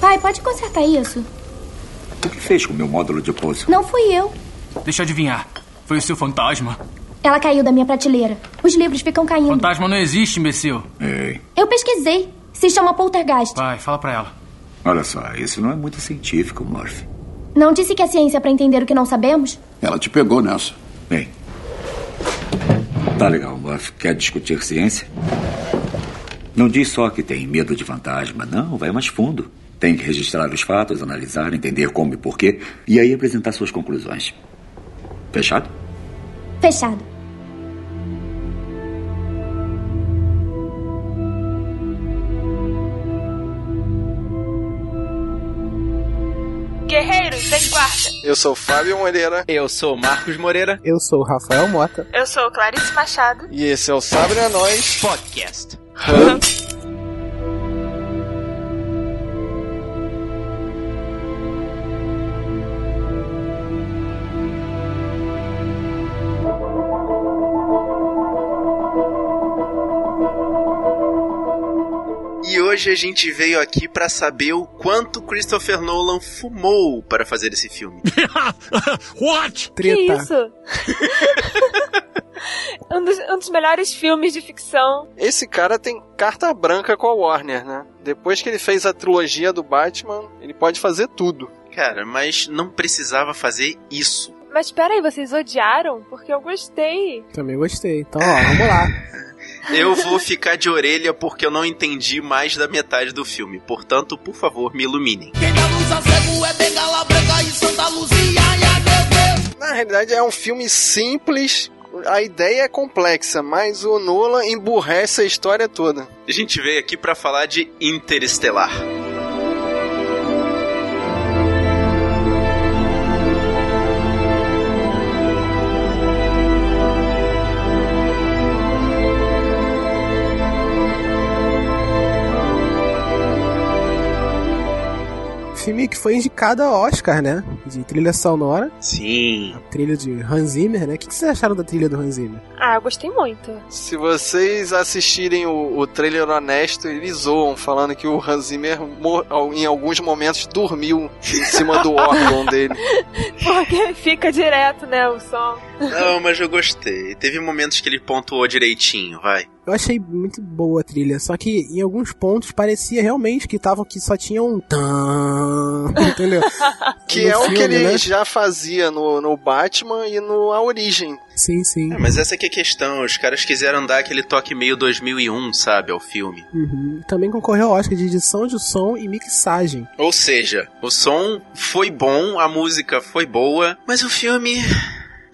Pai, pode consertar isso? O que fez com o meu módulo de pouso? Não fui eu. Deixa eu adivinhar. Foi o seu fantasma. Ela caiu da minha prateleira. Os livros ficam caindo. Fantasma não existe, imbecil. Ei, Eu pesquisei. Se chama poltergeist. Vai, fala pra ela. olha só, isso não é muito científico, Murphy. Não disse que a ciência é pra entender o que não sabemos? Ela te pegou nessa. Bem. Tá legal, Murphy. Quer discutir ciência? Não diz só que tem medo de fantasma, não, vai mais fundo. Tem que registrar os fatos, analisar, entender como e porquê, e aí apresentar suas conclusões. Fechado? Fechado. Guerreiros, em guarda. Eu sou Fábio Moreira Eu sou Marcos Moreira. Eu sou o Rafael Mota. Eu sou Clarice Machado. e esse é o Sabre a Nós. Podcast. Hoje a gente veio aqui pra saber o quanto Christopher Nolan fumou para fazer esse filme. What? Que Treta. isso? um, dos, um dos melhores filmes de ficção. Esse cara tem carta branca com a Warner, né? Depois que ele fez a trilogia do Batman, ele pode fazer tudo. Cara, mas não precisava fazer isso. Mas peraí, vocês odiaram? Porque eu gostei. Também gostei. Então, ó, vamos lá. Eu vou ficar de orelha porque eu não entendi mais da metade do filme. Portanto, por favor, me iluminem. Na realidade, é um filme simples. A ideia é complexa, mas o Nolan emburrece a história toda. A gente veio aqui pra falar de Interestelar. Filme que foi indicado a Oscar, né? De trilha sonora. Sim. Trilha de Hans Zimmer, né? O que que vocês acharam da trilha do Hans Zimmer? Ah, eu gostei muito. Se vocês assistirem o, o trailer honesto, eles zoam, falando que o Hans Zimmer em alguns momentos dormiu em cima do órgão dele. Porque fica direto, né, o som. Não, mas eu gostei. Teve momentos que ele pontuou direitinho, vai. Eu achei muito boa a trilha, só que em alguns pontos parecia realmente que tava que só tinha um tan, entendeu? Que No é o que filme, ele né? já fazia no, no Batman e no A Origem. Sim, sim. É, mas essa que é a questão. Os caras quiseram dar aquele toque meio 2001, sabe, ao filme. Uhum. Também concorreu ao Oscar de edição de som e mixagem. Ou seja, o som foi bom, a música foi boa, mas o filme.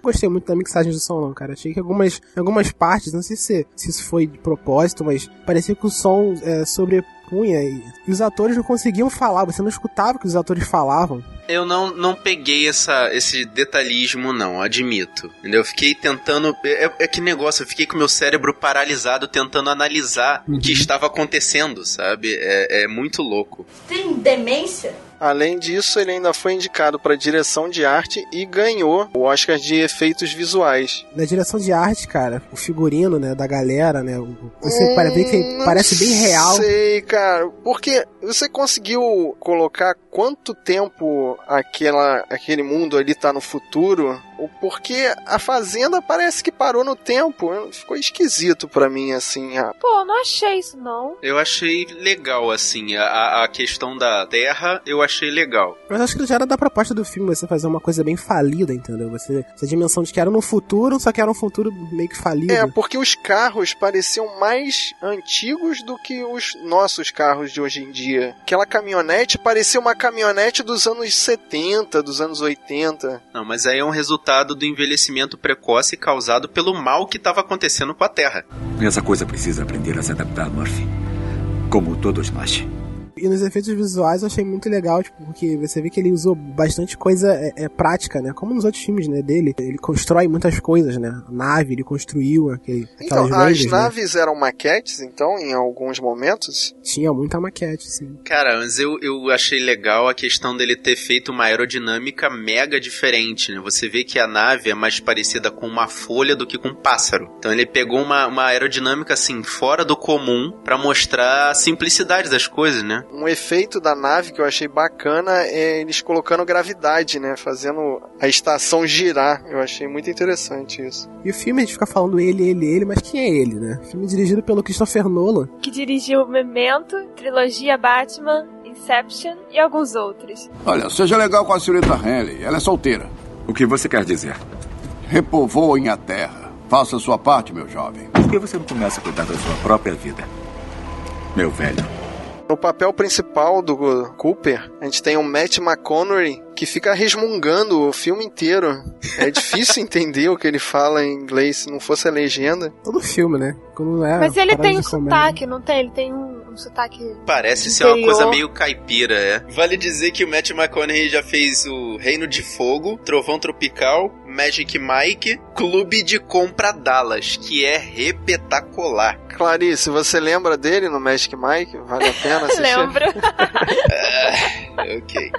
Gostei muito da mixagem do som, não, cara. Achei que algumas, algumas partes, não sei se, se isso foi de propósito, mas parecia que o som é, sobrepunha e, e os atores não conseguiam falar, você não escutava o que os atores falavam. Eu não, não peguei essa, esse detalhismo, não, admito. Entendeu? Eu fiquei tentando. É, é que negócio, eu fiquei com meu cérebro paralisado tentando analisar o que estava acontecendo, sabe? É, é muito louco. Tem demência? Além disso, ele ainda foi indicado para direção de arte e ganhou o Oscar de efeitos visuais. Na direção de arte, cara, o figurino, né, da galera, né, você Hum, parece que parece bem real. Sei, cara, porque você conseguiu colocar quanto tempo aquela, aquele mundo ali tá no futuro? Ou Porque a fazenda parece que parou no tempo. Ficou esquisito pra mim, assim. a- Pô, não achei isso, não. Eu achei legal, assim, a, a questão da Terra, eu achei legal. Mas acho que já era da proposta do filme você fazer uma coisa bem falida, entendeu? Você, essa dimensão de que era no futuro, só que era um futuro meio que falido. É, porque os carros pareciam mais antigos do que os nossos carros de hoje em dia. Aquela caminhonete parecia uma caminhonete dos anos 70, dos anos 80. Não, mas aí é um resultado do envelhecimento precoce causado pelo mal que estava acontecendo com a Terra. Essa coisa precisa aprender a se adaptar, Murphy. Como todos nós. E nos efeitos visuais eu achei muito legal, tipo, porque você vê que ele usou bastante coisa é, é, prática, né? Como nos outros filmes, né, dele. Ele constrói muitas coisas, né? A nave, ele construiu aquele, aquelas Então, as né? naves eram maquetes, então, em alguns momentos. Tinha muita maquete, sim. Cara, mas eu, eu achei legal a questão dele ter feito uma aerodinâmica mega diferente, né? Você vê que a nave é mais parecida com uma folha do que com um pássaro. Então ele pegou uma, uma aerodinâmica, assim, fora do comum pra mostrar a simplicidade das coisas, né? Um efeito da nave que eu achei bacana é eles colocando gravidade, né? Fazendo a estação girar. Eu achei muito interessante isso. E o filme a gente fica falando ele, ele, ele, mas quem é ele, né? O filme dirigido pelo Christopher Nolan. Que dirigiu Memento, trilogia Batman, Inception e alguns outros. Olha, seja legal com a senhorita Henley. Ela é solteira. O que você quer dizer? Repovoem a terra. Faça a sua parte, meu jovem. Por que você não começa a cuidar da sua própria vida? Meu velho. No papel principal do Cooper, a gente tem o Matt McConaughey, que fica resmungando o filme inteiro. É difícil entender o que ele fala em inglês se não fosse a legenda. Todo filme, né? Quando é Mas ele tem um sotaque, não tem? Ele tem um, um sotaque. Parece ser uma Interior. coisa meio caipira, é. Vale dizer que o Matt McConaughey já fez o Reino de Fogo, Trovão Tropical, Magic Mike, Clube de Compra Dallas, que é repetacular. Clarice, você lembra dele no Magic Mike? Vale a pena assistir? Lembro. ok.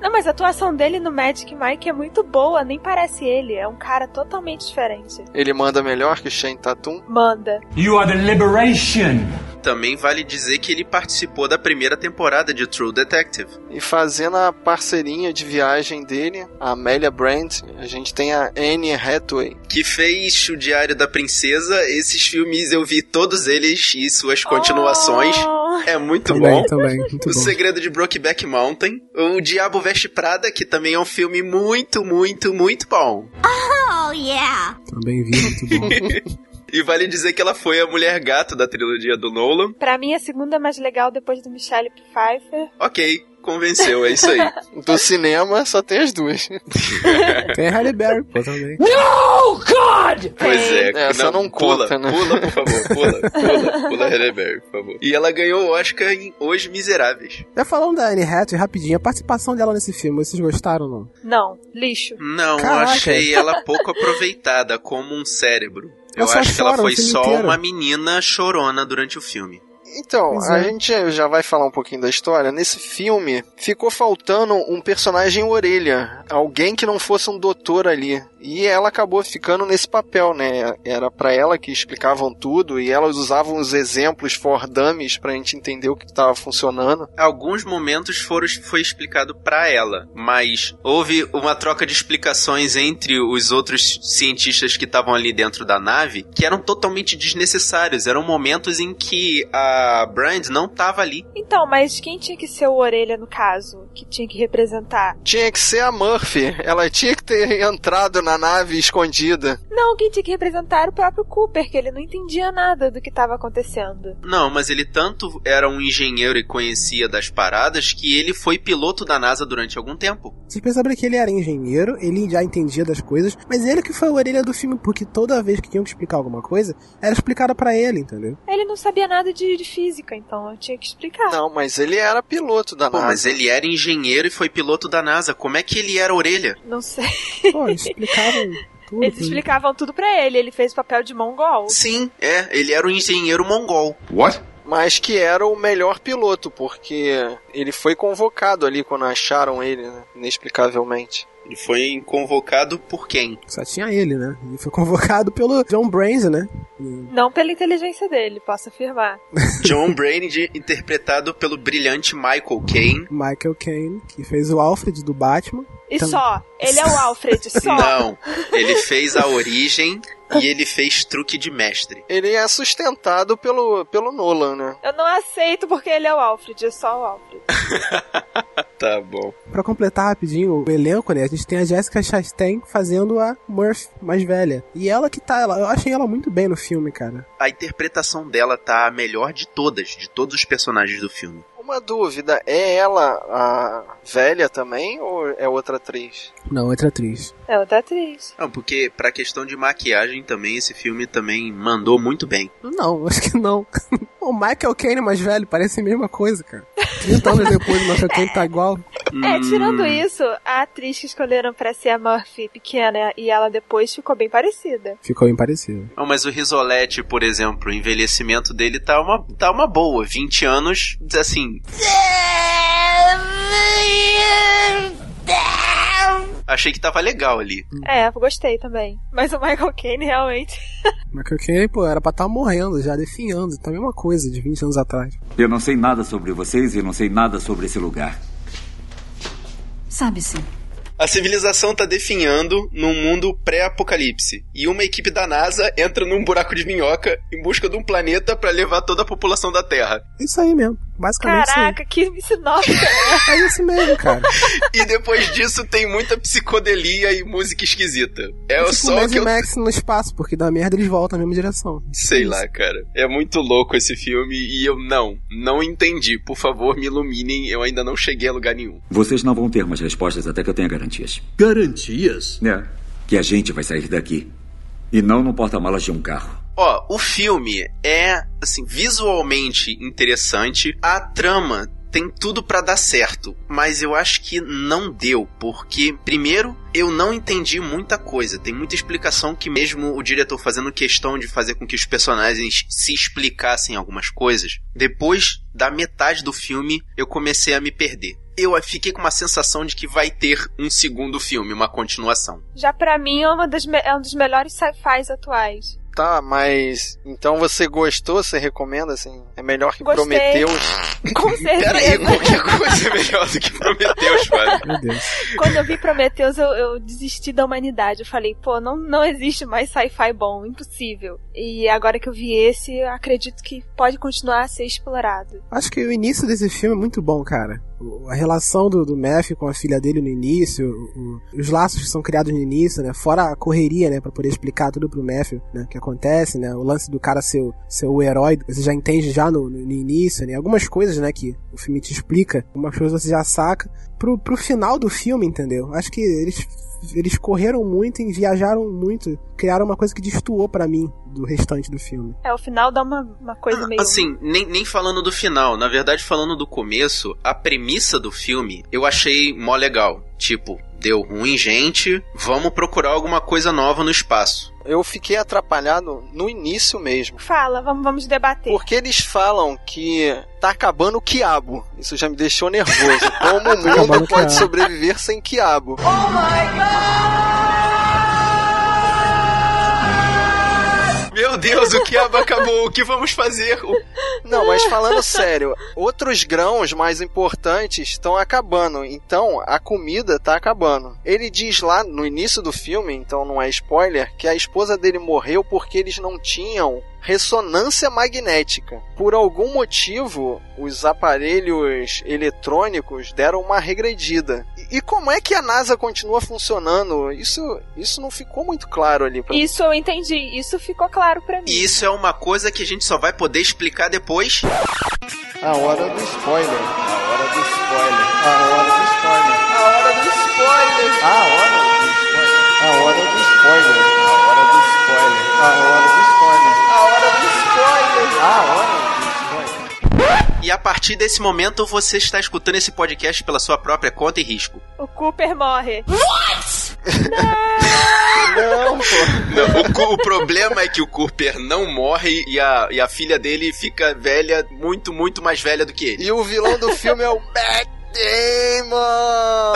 Não, mas a atuação dele no Magic Mike é muito boa, nem parece ele. É um cara totalmente diferente. Ele manda melhor que Shane Tatum? Manda. You are the liberation. Também vale dizer que ele participou da primeira temporada de True Detective. E fazendo a parceirinha de viagem dele, a Amélia Brandt, a gente tem a Anne Hathaway. Que fez o Diário da Princesa. Esses filmes eu vi todos eles e suas continuações. Oh. É muito Também, bom. também, muito O bom. Segredo de Brokeback Mountain. O Diabo Veste Prada, que também é um filme muito, muito, muito bom. Oh, yeah. Também vi, muito bom. E vale dizer que ela foi a mulher gato da trilogia do Nolan. Pra mim, a segunda mais legal depois do Michelle Pfeiffer. Ok, convenceu, é isso aí. Do cinema só tem as duas. tem a Halle Berry, pô, também. No, God! Pois é, Essa não pula, conta, né? pula, por favor, pula, pula, pula Halle Berry, por favor. E ela ganhou o Oscar em Os Miseráveis. Já falando da Anne Hathaway, rapidinho, a participação dela nesse filme, vocês gostaram ou não? Não, lixo. Não, Caraca. achei ela pouco aproveitada como um cérebro. Eu só acho que ela foi só inteiro. uma menina chorona durante o filme. Então, a é. gente já vai falar um pouquinho da história. Nesse filme, ficou faltando um personagem orelha. Alguém que não fosse um doutor ali. E ela acabou ficando nesse papel, né? Era pra ela que explicavam tudo e elas usavam os exemplos for dummies pra gente entender o que estava funcionando. Alguns momentos foram, foi explicado pra ela, mas houve uma troca de explicações entre os outros cientistas que estavam ali dentro da nave que eram totalmente desnecessários. Eram momentos em que a Brand não tava ali. Então, mas quem tinha que ser o orelha no caso? Que tinha que representar? Tinha que ser a Murphy. Ela tinha que ter entrado na nave escondida. Não, quem tinha que representar era o próprio Cooper, que ele não entendia nada do que estava acontecendo. Não, mas ele tanto era um engenheiro e conhecia das paradas que ele foi piloto da NASA durante algum tempo. Vocês perceberam que ele era engenheiro, ele já entendia das coisas, mas ele que foi a orelha do filme, porque toda vez que tinham que explicar alguma coisa, era explicada pra ele, entendeu? Ele não sabia nada de, de física, então eu tinha que explicar. Não, mas ele era piloto da Pô, NASA. mas ele era engenheiro e foi piloto da NASA. Como é que ele era orelha? Não sei. Pô, eles explicavam tudo. Eles explicavam tudo pra ele, ele fez o papel de mongol. Sim, é, ele era um engenheiro mongol. What? Mas que era o melhor piloto, porque ele foi convocado ali quando acharam ele, né? inexplicavelmente. Ele foi convocado por quem? Só tinha ele, né? Ele foi convocado pelo John Brains, né? Não pela inteligência dele, posso afirmar. John Brainerd, interpretado pelo brilhante Michael Caine. Michael Caine, que fez o Alfred do Batman. E só, ele é o Alfred, só. Não, ele fez a origem e ele fez truque de mestre. Ele é sustentado pelo, pelo Nolan, né? Eu não aceito porque ele é o Alfred, é só o Alfred. Tá bom. Pra completar rapidinho o elenco, né? A gente tem a Jessica Chastain fazendo a Murphy mais velha. E ela que tá, ela, eu achei ela muito bem no filme, cara. A interpretação dela tá a melhor de todas, de todos os personagens do filme. Uma dúvida, é ela a velha também ou é outra atriz? Não, outra atriz. É outra atriz. Não, porque pra questão de maquiagem também, esse filme também mandou muito bem. Não, acho que não. o Michael Caine mais velho parece a mesma coisa, cara. 30 anos depois o Michael Caine tá igual. É, tirando Hum. isso, a atriz que escolheram pra ser a Murphy pequena e ela depois ficou bem parecida. Ficou bem parecido. Não, mas o Risolete, por exemplo, o envelhecimento dele tá uma, tá uma boa. 20 anos, assim, Achei que tava legal ali. É, gostei também. Mas o Michael Caine realmente. Michael Caine, pô, era pra estar morrendo já, definhando. Tá a mesma coisa de 20 anos atrás. Eu não sei nada sobre vocês e não sei nada sobre esse lugar. Sabe-se. A civilização tá definhando num mundo pré-apocalipse. E uma equipe da NASA entra num buraco de minhoca em busca de um planeta para levar toda a população da Terra. Isso aí mesmo. Basicamente Caraca, que sinopse. é isso mesmo, cara. e depois disso tem muita psicodelia e música esquisita. É, tipo só Mad que eu... Max no espaço, porque da merda eles voltam na mesma direção. Sei lá, cara. É muito louco esse filme e eu não, não entendi. Por favor, me iluminem. Eu ainda não cheguei a lugar nenhum. Vocês não vão ter umas respostas até que eu tenha garantias. Garantias? É. Que a gente vai sair daqui. E não no porta-malas de um carro. Ó, o filme é, assim, visualmente interessante. A trama tem tudo para dar certo, mas eu acho que não deu, porque primeiro eu não entendi muita coisa. Tem muita explicação que mesmo o diretor fazendo questão de fazer com que os personagens se explicassem algumas coisas, depois da metade do filme eu comecei a me perder eu fiquei com uma sensação de que vai ter um segundo filme, uma continuação. Já para mim é, uma das é um dos melhores sci-fis atuais. Tá, mas então você gostou? Você recomenda assim? É melhor que Gostei. Prometheus? Com certeza. Peraí, qualquer coisa é melhor do que Prometheus, Fábio. Meu Deus. Quando eu vi Prometheus, eu, eu desisti da humanidade. Eu falei, pô, não, não existe mais sci-fi bom, impossível. E agora que eu vi esse, eu acredito que pode continuar a ser explorado. Acho que o início desse filme é muito bom, cara. A relação do, do Matthew com a filha dele no início, o- o- os laços que são criados no início, né? Fora a correria, né? Pra poder explicar tudo pro Matthew, né? Que acontece, né? O lance do cara ser, ser o herói, você já entende já no, no- no início, né? Algumas coisas, né? Que o filme te explica, algumas coisas você já saca. Pro, pro final do filme, entendeu? Acho que eles, eles correram muito e viajaram muito, criaram uma coisa que destoou pra mim do restante do filme. É, o final dá uma, uma coisa meio. Assim, nem, nem falando do final, na verdade, falando do começo, a premissa do filme eu achei mó legal. Tipo, deu ruim, gente, vamos procurar alguma coisa nova no espaço. Eu fiquei atrapalhado no início mesmo. Fala, vamos, vamos debater. Porque eles falam que tá acabando o quiabo. Isso já me deixou nervoso. Como o Tá mundo pode sobreviver sem quiabo? Meu Deus, o quiabo acabou, o que vamos fazer? O- Não, mas falando sério, outros grãos mais importantes estão acabando. Então, a comida tá acabando. Ele diz lá no início do filme, então não é spoiler, que a esposa dele morreu porque eles não tinham ressonância magnética. Por algum motivo, os aparelhos eletrônicos deram uma regredida. E, e como é que a NASA continua funcionando? Isso, isso não ficou muito claro ali pra mim. Isso eu entendi, isso ficou claro pra mim. E isso é uma coisa que a gente só vai poder explicar depois. A hora do spoiler. A hora do spoiler. A hora do spoiler. A hora do spoiler. A hora do spoiler. A hora do spoiler. A hora do spoiler. A hora do spoiler. A hora do spoiler. A hora do spoiler. E a partir desse momento você está escutando esse podcast pela sua própria conta e risco. O Cooper morre. Não, pô. Não, o, o problema é que o Cooper não morre e a, e a filha dele fica velha, muito, muito mais velha do que ele. E o vilão do filme é o Matt Damon.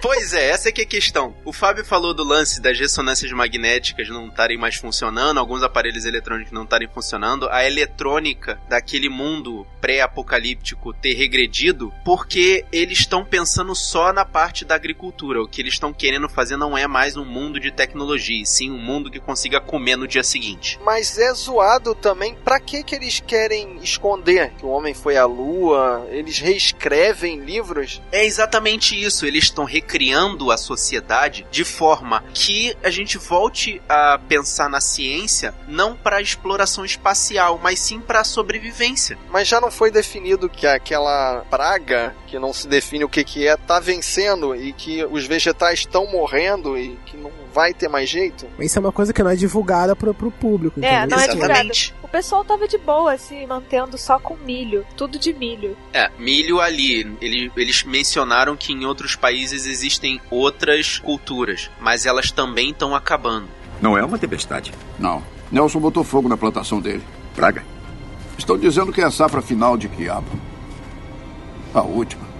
Pois é, essa é que é a questão. O Fábio falou do lance das ressonâncias magnéticas não estarem mais funcionando, alguns aparelhos eletrônicos não estarem funcionando, a eletrônica daquele mundo pré-apocalíptico ter regredido, porque eles estão pensando só na parte da agricultura. O que eles estão querendo fazer não é mais um mundo de tecnologia, e sim um mundo que consiga comer no dia seguinte. Mas é zoado também. Pra que que eles querem esconder que o homem foi à lua? Eles reescrevem livros? É exatamente isso. Eles estão recriando a sociedade de forma que a gente volte a pensar na ciência não para exploração espacial, mas sim para sobrevivência. Mas já não foi definido que aquela praga, que não se define o que que é, tá vencendo e que os vegetais estão morrendo e que não vai ter mais jeito? Isso é uma coisa que não é divulgada pro, pro público. É, entendeu? não é. Exatamente. O pessoal tava de boa se mantendo só com milho. Tudo de milho. É, milho ali. Ele- eles mencionaram que em outros países existem outras culturas, mas elas também estão acabando. Não é uma tempestade. Não. Nelson botou fogo na plantação dele. Praga? Estão dizendo que é a safra final de quiabo. A última.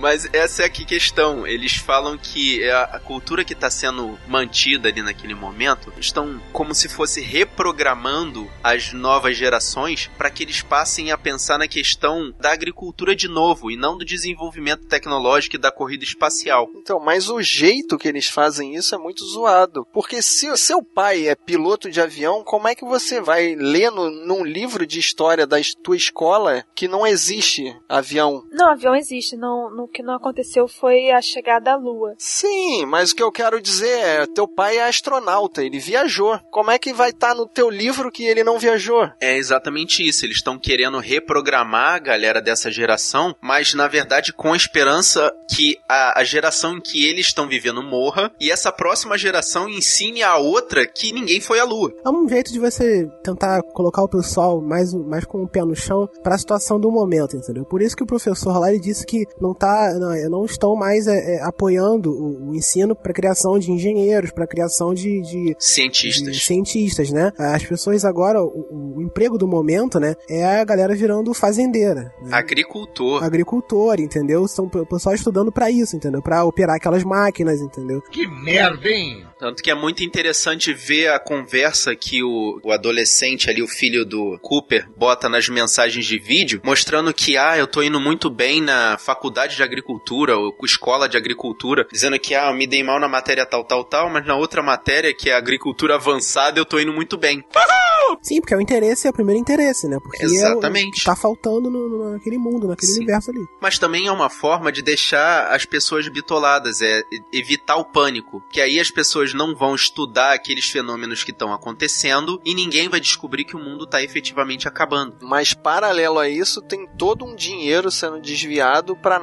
Mas essa é a questão. Eles falam que é a cultura que está sendo mantida ali naquele momento estão como se fosse reprogramando as novas gerações para que eles passem a pensar na questão da agricultura de novo e não do desenvolvimento tecnológico e da corrida espacial. Então, mas o jeito que eles fazem isso é muito zoado. Porque se o seu pai é piloto de avião, como é que você vai ler no, num livro de história da tua escola que não existe avião? Não, avião existe. Não, no que não aconteceu foi a chegada à Lua. Sim, mas o que eu quero dizer é, teu pai é astronauta, ele viajou. Como é que vai estar tá no teu livro que ele não viajou? É exatamente isso. Eles estão querendo reprogramar a galera dessa geração, mas na verdade com a esperança que a, a geração em que eles estão vivendo morra e essa próxima geração ensine a outra que ninguém foi à Lua. É um jeito de você tentar colocar o pessoal mais, mais com o pé no chão para a situação do momento, entendeu? Por isso que o professor lá ele disse que não tá, não, não estão mais é, é, apoiando o, o ensino para criação de engenheiros, para criação de, de cientistas, de cientistas, né? As pessoas agora, o, o, emprego do momento, né, é a galera virando fazendeira, né? agricultor, agricultor, entendeu? São o pessoal estudando para isso, entendeu? Para operar aquelas máquinas, entendeu? Que merda, hein? Tanto que é muito interessante ver a conversa que o, o adolescente ali, o filho do Cooper, bota nas mensagens de vídeo, mostrando que, ah, eu tô indo muito bem na faculdade de agricultura, ou escola de agricultura, dizendo que, ah, eu me dei mal na matéria tal, tal, tal, mas na outra matéria, que é agricultura avançada, eu tô indo muito bem. Sim, porque é o interesse, é o primeiro interesse, né? Porque Exatamente. é o que tá faltando no, no, naquele mundo, naquele Sim. universo ali. Mas também é uma forma de deixar as pessoas bitoladas, é evitar o pânico. Que aí as pessoas não vão estudar aqueles fenômenos que estão acontecendo e ninguém vai descobrir que o mundo está efetivamente acabando. Mas paralelo a isso, tem todo um dinheiro sendo desviado para a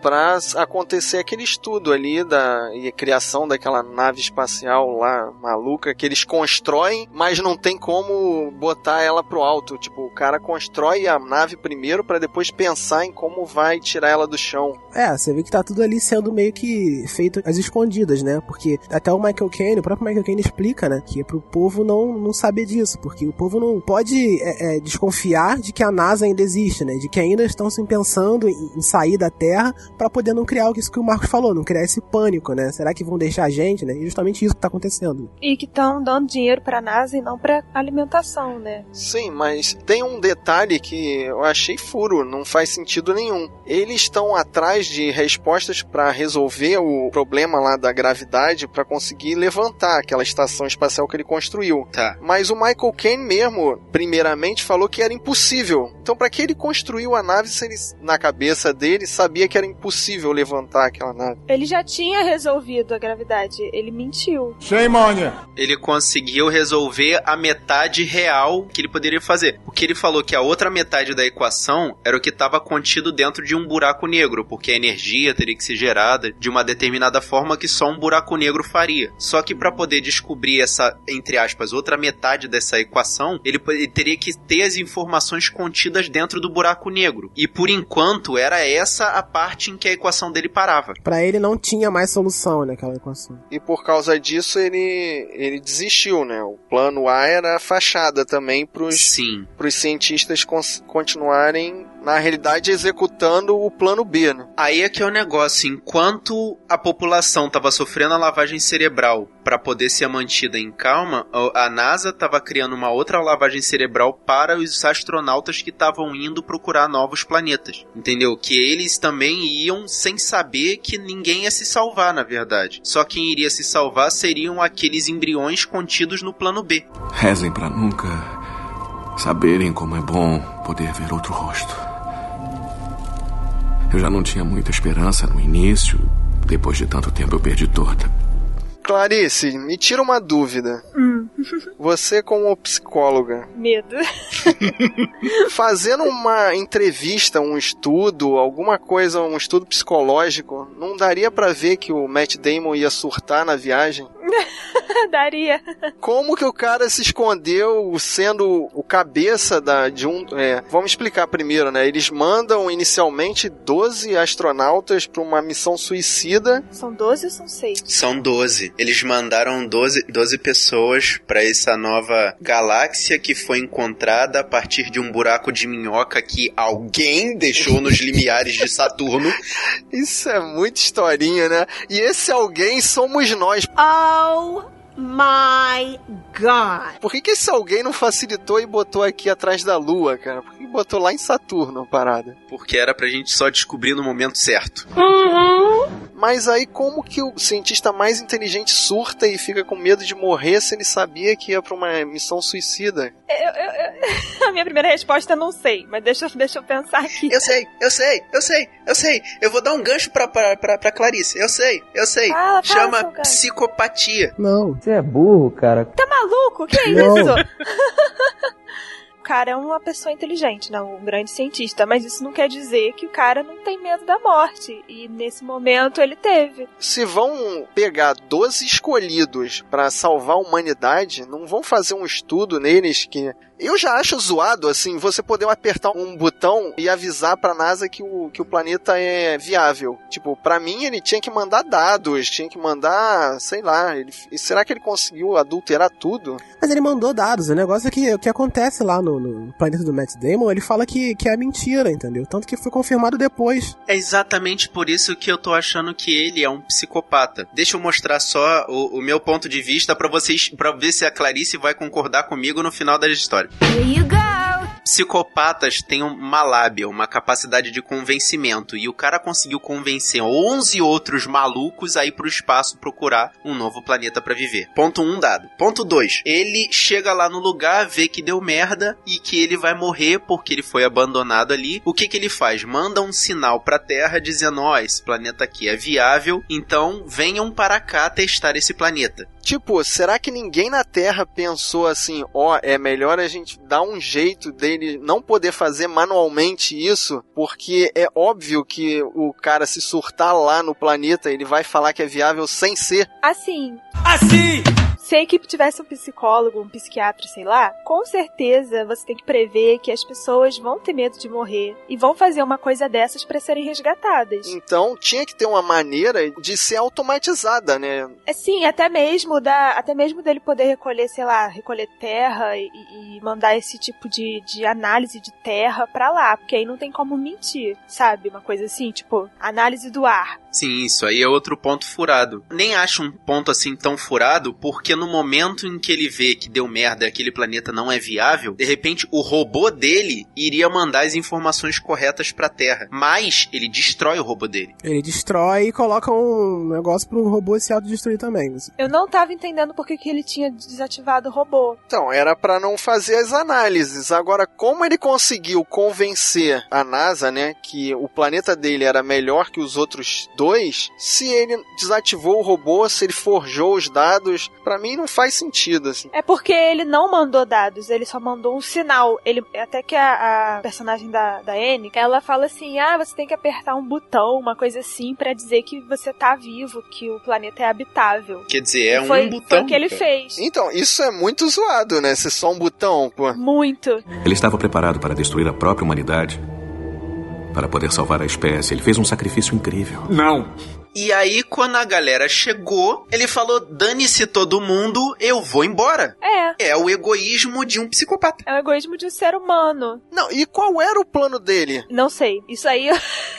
Para acontecer aquele estudo ali da e a criação daquela nave espacial lá maluca que eles constroem, mas não tem como botar ela pro alto. Tipo, o cara constrói a nave primeiro para depois pensar em como vai tirar ela do chão. É, você vê que tá tudo ali sendo meio que feito às escondidas, né? Porque até o Michael Caine, o próprio Michael Caine explica, né? Que é pro povo não, não saber disso, porque o povo não pode é, é, desconfiar de que a NASA ainda existe, né? De que ainda estão se pensando em, em sair da Terra para poder não criar isso que o Marcos falou, não criar esse pânico, né? Será que vão deixar a gente, né? E justamente isso que tá acontecendo. E que estão dando dinheiro pra NASA e não pra alimentação, né? Sim, mas tem um detalhe que eu achei furo, não faz sentido nenhum. Eles estão atrás de respostas para resolver o problema lá da gravidade para conseguir levantar aquela estação espacial que ele construiu. Tá. Mas o Michael Caine mesmo, primeiramente, falou que era impossível. Então, para que ele construiu a nave se ele, na cabeça dele, sabia que era impossível levantar aquela nave? Ele já tinha resolvido a gravidade. Ele mentiu. Shame on you. Ele conseguiu resolver a metade real que ele poderia fazer. O que ele falou que a outra metade da equação era o que estava contido dentro de um buraco negro, porque a energia teria que ser gerada de uma determinada forma que só um buraco negro faria. Só que para poder descobrir essa, entre aspas, outra metade dessa equação, ele, ele teria que ter as informações contidas dentro do buraco negro. E por enquanto era essa a parte em que a equação dele parava. Para ele não tinha mais solução naquela equação. E por causa disso ele, ele desistiu, né? O plano A era a fachada também pros, Sim. pros cientistas continuarem na realidade executando o plano B, né? Aí é que é o negócio, enquanto a população estava sofrendo a lavagem cerebral para poder ser mantida em calma, a NASA estava criando uma outra lavagem cerebral para os astronautas que estavam indo procurar novos planetas. Entendeu? Que eles também iam sem saber que ninguém ia se salvar, na verdade. Só quem iria se salvar seriam aqueles embriões contidos no plano B. Rezem para nunca saberem como é bom poder ver outro rosto. Eu já não tinha muita esperança no início. Depois de tanto tempo eu perdi toda. Clarice, me tira uma dúvida. Hum. Você, como psicóloga. Medo. fazendo uma entrevista, um estudo, alguma coisa, um estudo psicológico, não daria para ver que o Matt Damon ia surtar na viagem? Daria. Como que o cara se escondeu sendo o cabeça da, de um. É, vamos explicar primeiro, né? Eles mandam inicialmente 12 astronautas para uma missão suicida. São 12 ou são 6? São 12. Eles mandaram 12, 12 pessoas para essa nova galáxia que foi encontrada a partir de um buraco de minhoca que alguém deixou nos limiares de Saturno. Isso é muita historinha, né? E esse alguém somos nós. Oh my god. Por que, que esse alguém não facilitou e botou aqui atrás da Lua, cara? Por que botou lá em Saturno a parada? Porque era pra gente só descobrir no momento certo. Uhum. Mas aí como que o cientista mais inteligente surta e fica com medo de morrer se ele sabia que ia pra uma missão suicida? Eu, eu, eu, a minha primeira resposta é não sei, mas deixa, deixa eu pensar aqui. Eu sei, eu sei, eu sei, eu sei. Eu vou dar um gancho pra, pra, pra, pra Clarice. Eu sei, eu sei. Fala, fala, Chama psicopatia. Não. Você é burro, cara. Tá maluco? Que é Não. isso? O cara é uma pessoa inteligente, não, um grande cientista, mas isso não quer dizer que o cara não tem medo da morte. E nesse momento ele teve. Se vão pegar 12 escolhidos pra salvar a humanidade, não vão fazer um estudo neles que eu já acho zoado, assim, você poder apertar um botão e avisar pra NASA que o, que o planeta é viável. Tipo, pra mim ele tinha que mandar dados, tinha que mandar, sei lá, ele, e será que ele conseguiu adulterar tudo? Mas ele mandou dados. O negócio é que o que acontece lá no, no planeta do Matt Damon, ele fala que, que é mentira, entendeu? Tanto que foi confirmado depois. É exatamente por isso que eu tô achando que ele é um psicopata. Deixa eu mostrar só o, o meu ponto de vista pra vocês, para ver se a Clarice vai concordar comigo no final da história. Psicopatas têm uma lábia, uma capacidade de convencimento, e o cara conseguiu convencer 11 outros malucos a ir pro espaço procurar um novo planeta pra viver. Ponto 1 um dado. Ponto 2. Ele chega lá no lugar, vê que deu merda e que ele vai morrer porque ele foi abandonado ali. O que que ele faz? Manda um sinal pra Terra dizendo: "Ó, esse planeta aqui é viável, então venham para cá testar esse planeta". Tipo, será que ninguém na Terra pensou assim, ó, é melhor a gente dar um jeito dele não poder fazer manualmente isso, porque é óbvio que o cara se surtar lá no planeta, ele vai falar que é viável sem ser. Assim, Assim! Se a equipe tivesse um psicólogo, um psiquiatra, sei lá, com certeza você tem que prever que as pessoas vão ter medo de morrer e vão fazer uma coisa dessas pra serem resgatadas. Então, tinha que ter uma maneira de ser automatizada, né? Assim, até mesmo da, até mesmo dele poder recolher, sei lá, recolher terra e, e mandar esse tipo de, de análise de terra pra lá, porque aí não tem como mentir, sabe? Uma coisa assim, tipo, análise do ar. Sim, isso aí é outro ponto furado. Nem acho um ponto assim tão furado, porque no momento em que ele vê que deu merda e aquele planeta não é viável, de repente o robô dele iria mandar as informações corretas pra Terra. Mas ele destrói o robô dele. Ele destrói e coloca um negócio pro robô se autodestruir também. Eu não tava entendendo por que, que ele tinha desativado o robô. Então, era pra não fazer as análises. Agora, como ele conseguiu convencer a NASA, né, que o planeta dele era melhor que os outros dois, se ele desativou o robô, se ele forjou os dados, pra mim não faz sentido, assim. É porque ele não mandou dados, ele só mandou um sinal. Ele até que a, a personagem da, da Anne, ela fala assim: "Ah, você tem que apertar um botão, uma coisa assim pra dizer que você tá vivo, que o planeta é habitável". Quer dizer, é foi, um botão. Foi o que ele cara. fez. Então, isso é muito zoado, né? Ser só um botão, pô. Muito. Ele estava preparado para destruir a própria humanidade. Para poder salvar a espécie, ele fez um sacrifício incrível. Não. E aí, quando a galera chegou, ele falou: dane-se todo mundo, eu vou embora. É. É o egoísmo de um psicopata. É o egoísmo de um ser humano. Não, e qual era o plano dele? Não sei. Isso aí.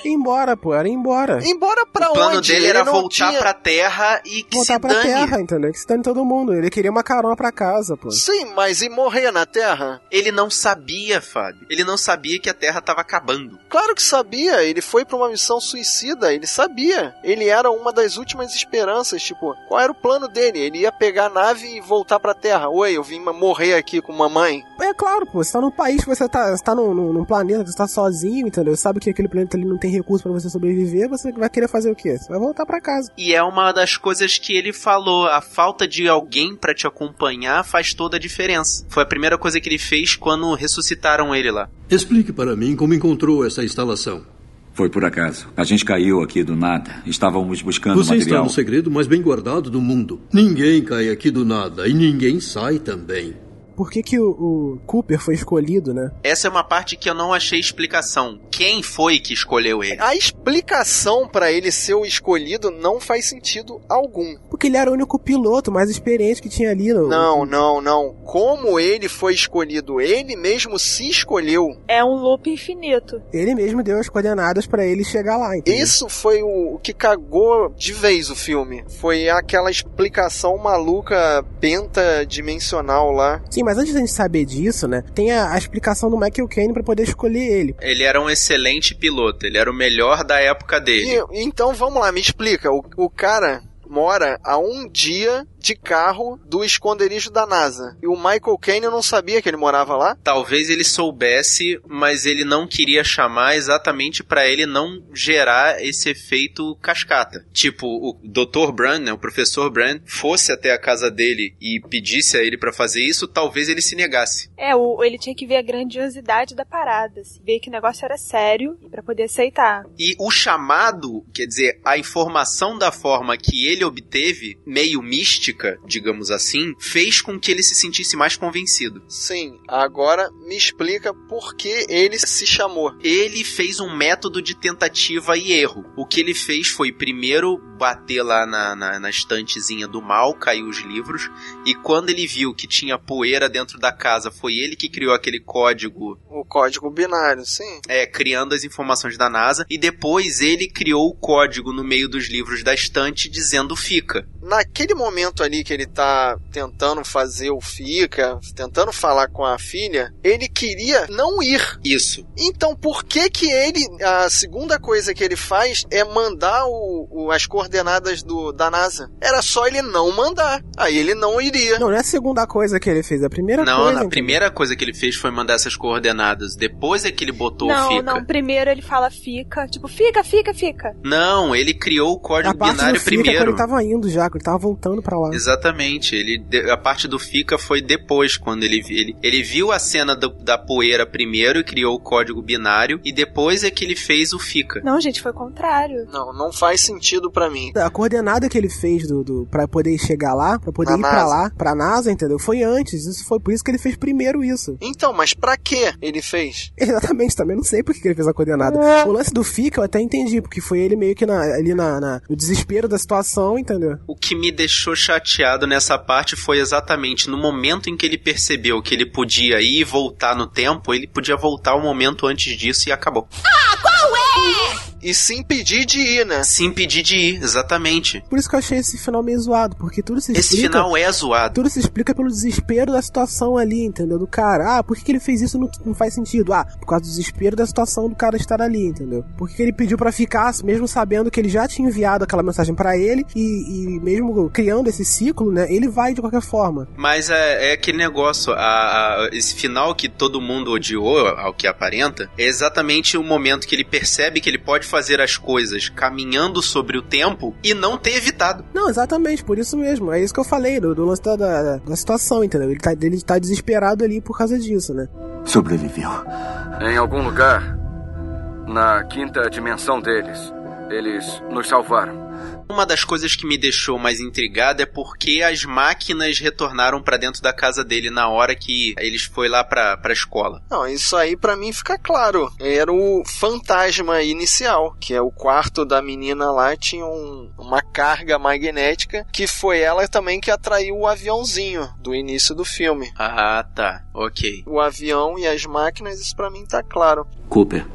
Ir embora, pô, era ir embora. Embora pra o plano onde? dele Ele era voltar tinha... pra terra e que Voltar se pra dane. terra, entendeu? Que se dane todo mundo. Ele queria uma carona pra casa, pô. Sim, mas e morrer na Terra? Ele não sabia, Fábio. Ele não sabia que a terra tava acabando. Claro que sabia, ele foi pra uma missão suicida, ele sabia. Ele era uma das últimas esperanças, tipo, qual era o plano dele? Ele ia pegar a nave e voltar pra Terra. Oi, eu vim morrer aqui com mamãe. É claro, pô, você tá num país que você tá, você tá num, num, num planeta que você tá sozinho, entendeu? Sabe que aquele planeta ali não tem recurso pra você sobreviver, você vai querer fazer o quê? Você vai voltar pra casa. E é uma das coisas que ele falou: a falta de alguém pra te acompanhar faz toda a diferença. Foi a primeira coisa que ele fez quando ressuscitaram ele lá. Explique para mim como encontrou essa instalação. Foi por acaso. A gente caiu aqui do nada. Estávamos buscando Você está material. no segredo mais bem guardado do mundo. Ninguém cai aqui do nada e ninguém sai também. Por que, que o, o Cooper foi escolhido, né? Essa é uma parte que eu não achei explicação. Quem foi que escolheu ele? A explicação pra ele ser o escolhido não faz sentido algum. Porque ele era o único piloto mais experiente que tinha ali. No... Não, não, não. Como ele foi escolhido? Ele mesmo se escolheu. É um loop infinito. Ele mesmo deu as coordenadas pra ele chegar lá. Entendeu? Isso foi o, o que cagou de vez o filme. Foi aquela explicação maluca pentadimensional lá. Sim, mas antes da gente saber disso, né? Tem a, a explicação do Michael Caine pra poder escolher ele. Ele era um excelente piloto, ele era o melhor da época dele. E, então vamos lá, me explica. O, o cara mora a um dia de carro do esconderijo da NASA. E o Michael Caine não sabia que ele morava lá? Talvez ele soubesse, mas ele não queria chamar exatamente para ele não gerar esse efeito cascata. Tipo, o Dr. Brand, né, o professor Brand, fosse até a casa dele e pedisse a ele para fazer isso, talvez ele se negasse. É, o, ele tinha que ver a grandiosidade da parada, assim, ver que o negócio era sério para poder aceitar. E o chamado, quer dizer, a informação da forma que ele obteve, meio mística, digamos assim, fez com que ele se sentisse mais convencido. Sim, agora me explica por que ele se chamou. Ele fez um método de tentativa e erro. O que ele fez foi primeiro bater lá na, na, na estantezinha do mal, caiu os livros, e quando ele viu que tinha poeira dentro da casa, foi ele que criou aquele código. O código binário, sim. É, criando as informações da NASA, e depois ele criou o código no meio dos livros da estante dizendo fica. Naquele momento ali que ele tá tentando fazer o fica, tentando falar com a filha, ele queria não ir. Isso. Então por que que ele, a segunda coisa que ele faz é mandar o, o, as coordenadas do, da NASA? Era só ele não mandar. Aí ele não iria. Não, não é a segunda coisa que ele fez, a primeira não, coisa. Não, a primeira coisa que ele fez foi mandar essas coordenadas. Depois é que ele botou não, o fica. Não, primeiro ele fala fica, tipo, fica, fica, fica. Não, ele criou o código a parte binário do fica primeiro. É quando ele tava indo já, quando ele tava voltando para lá. Exatamente. Ele, a parte do fica foi depois, quando ele, ele, ele viu a cena do, da poeira primeiro e criou o código binário, e depois é que ele fez o fica. Não, gente, foi o contrário. Não, não faz sentido para mim. A coordenada que ele fez do, do para poder chegar lá, para poder Na ir para lá, pra NASA, entendeu? Foi antes. Isso foi por isso que ele fez primeiro isso. Então, mas para que ele fez? Exatamente, também não sei por que ele fez a coordenada. É. O lance do fica eu até entendi, porque foi ele meio que na, ali na, na, no desespero da situação, entendeu? O que me deixou chateado nessa parte foi exatamente no momento em que ele percebeu que ele podia ir e voltar no tempo, ele podia voltar um momento antes disso e acabou. Ah, qual é? E se impedir de ir, né? Se impedir de ir, exatamente. Por isso que eu achei esse final meio zoado, porque tudo se Esse explica... final é zoado. Tudo se explica pelo desespero da situação ali, entendeu? Do cara. Ah, por que, que ele fez isso não, não faz sentido? Ah, por causa do desespero da situação do cara estar ali, entendeu? Por que, que ele pediu para ficar, mesmo sabendo que ele já tinha enviado aquela mensagem para ele e, e, mesmo criando esse ciclo, né? Ele vai de qualquer forma. Mas é, é aquele negócio, a, a, esse final que todo mundo odiou, ao que aparenta, é exatamente o momento que ele percebe que ele pode fazer as coisas caminhando sobre o tempo e não ter evitado. Não, exatamente, por isso mesmo. É isso que eu falei, do, do lance da, da, da, situação, entendeu? Ele tá, ele tá desesperado ali por causa disso, né? Sobreviveu. Em algum lugar, na quinta dimensão deles, eles nos salvaram. Uma das coisas que me deixou mais intrigado é porque as máquinas retornaram para dentro da casa dele na hora que eles foi lá pra, pra escola. Não, isso aí para mim fica claro. Era o fantasma inicial, que é o quarto da menina lá tinha um, uma carga magnética, que foi ela também que atraiu o aviãozinho do início do filme. Ah, tá. Ok. O avião e as máquinas, isso para mim tá claro. Cooper,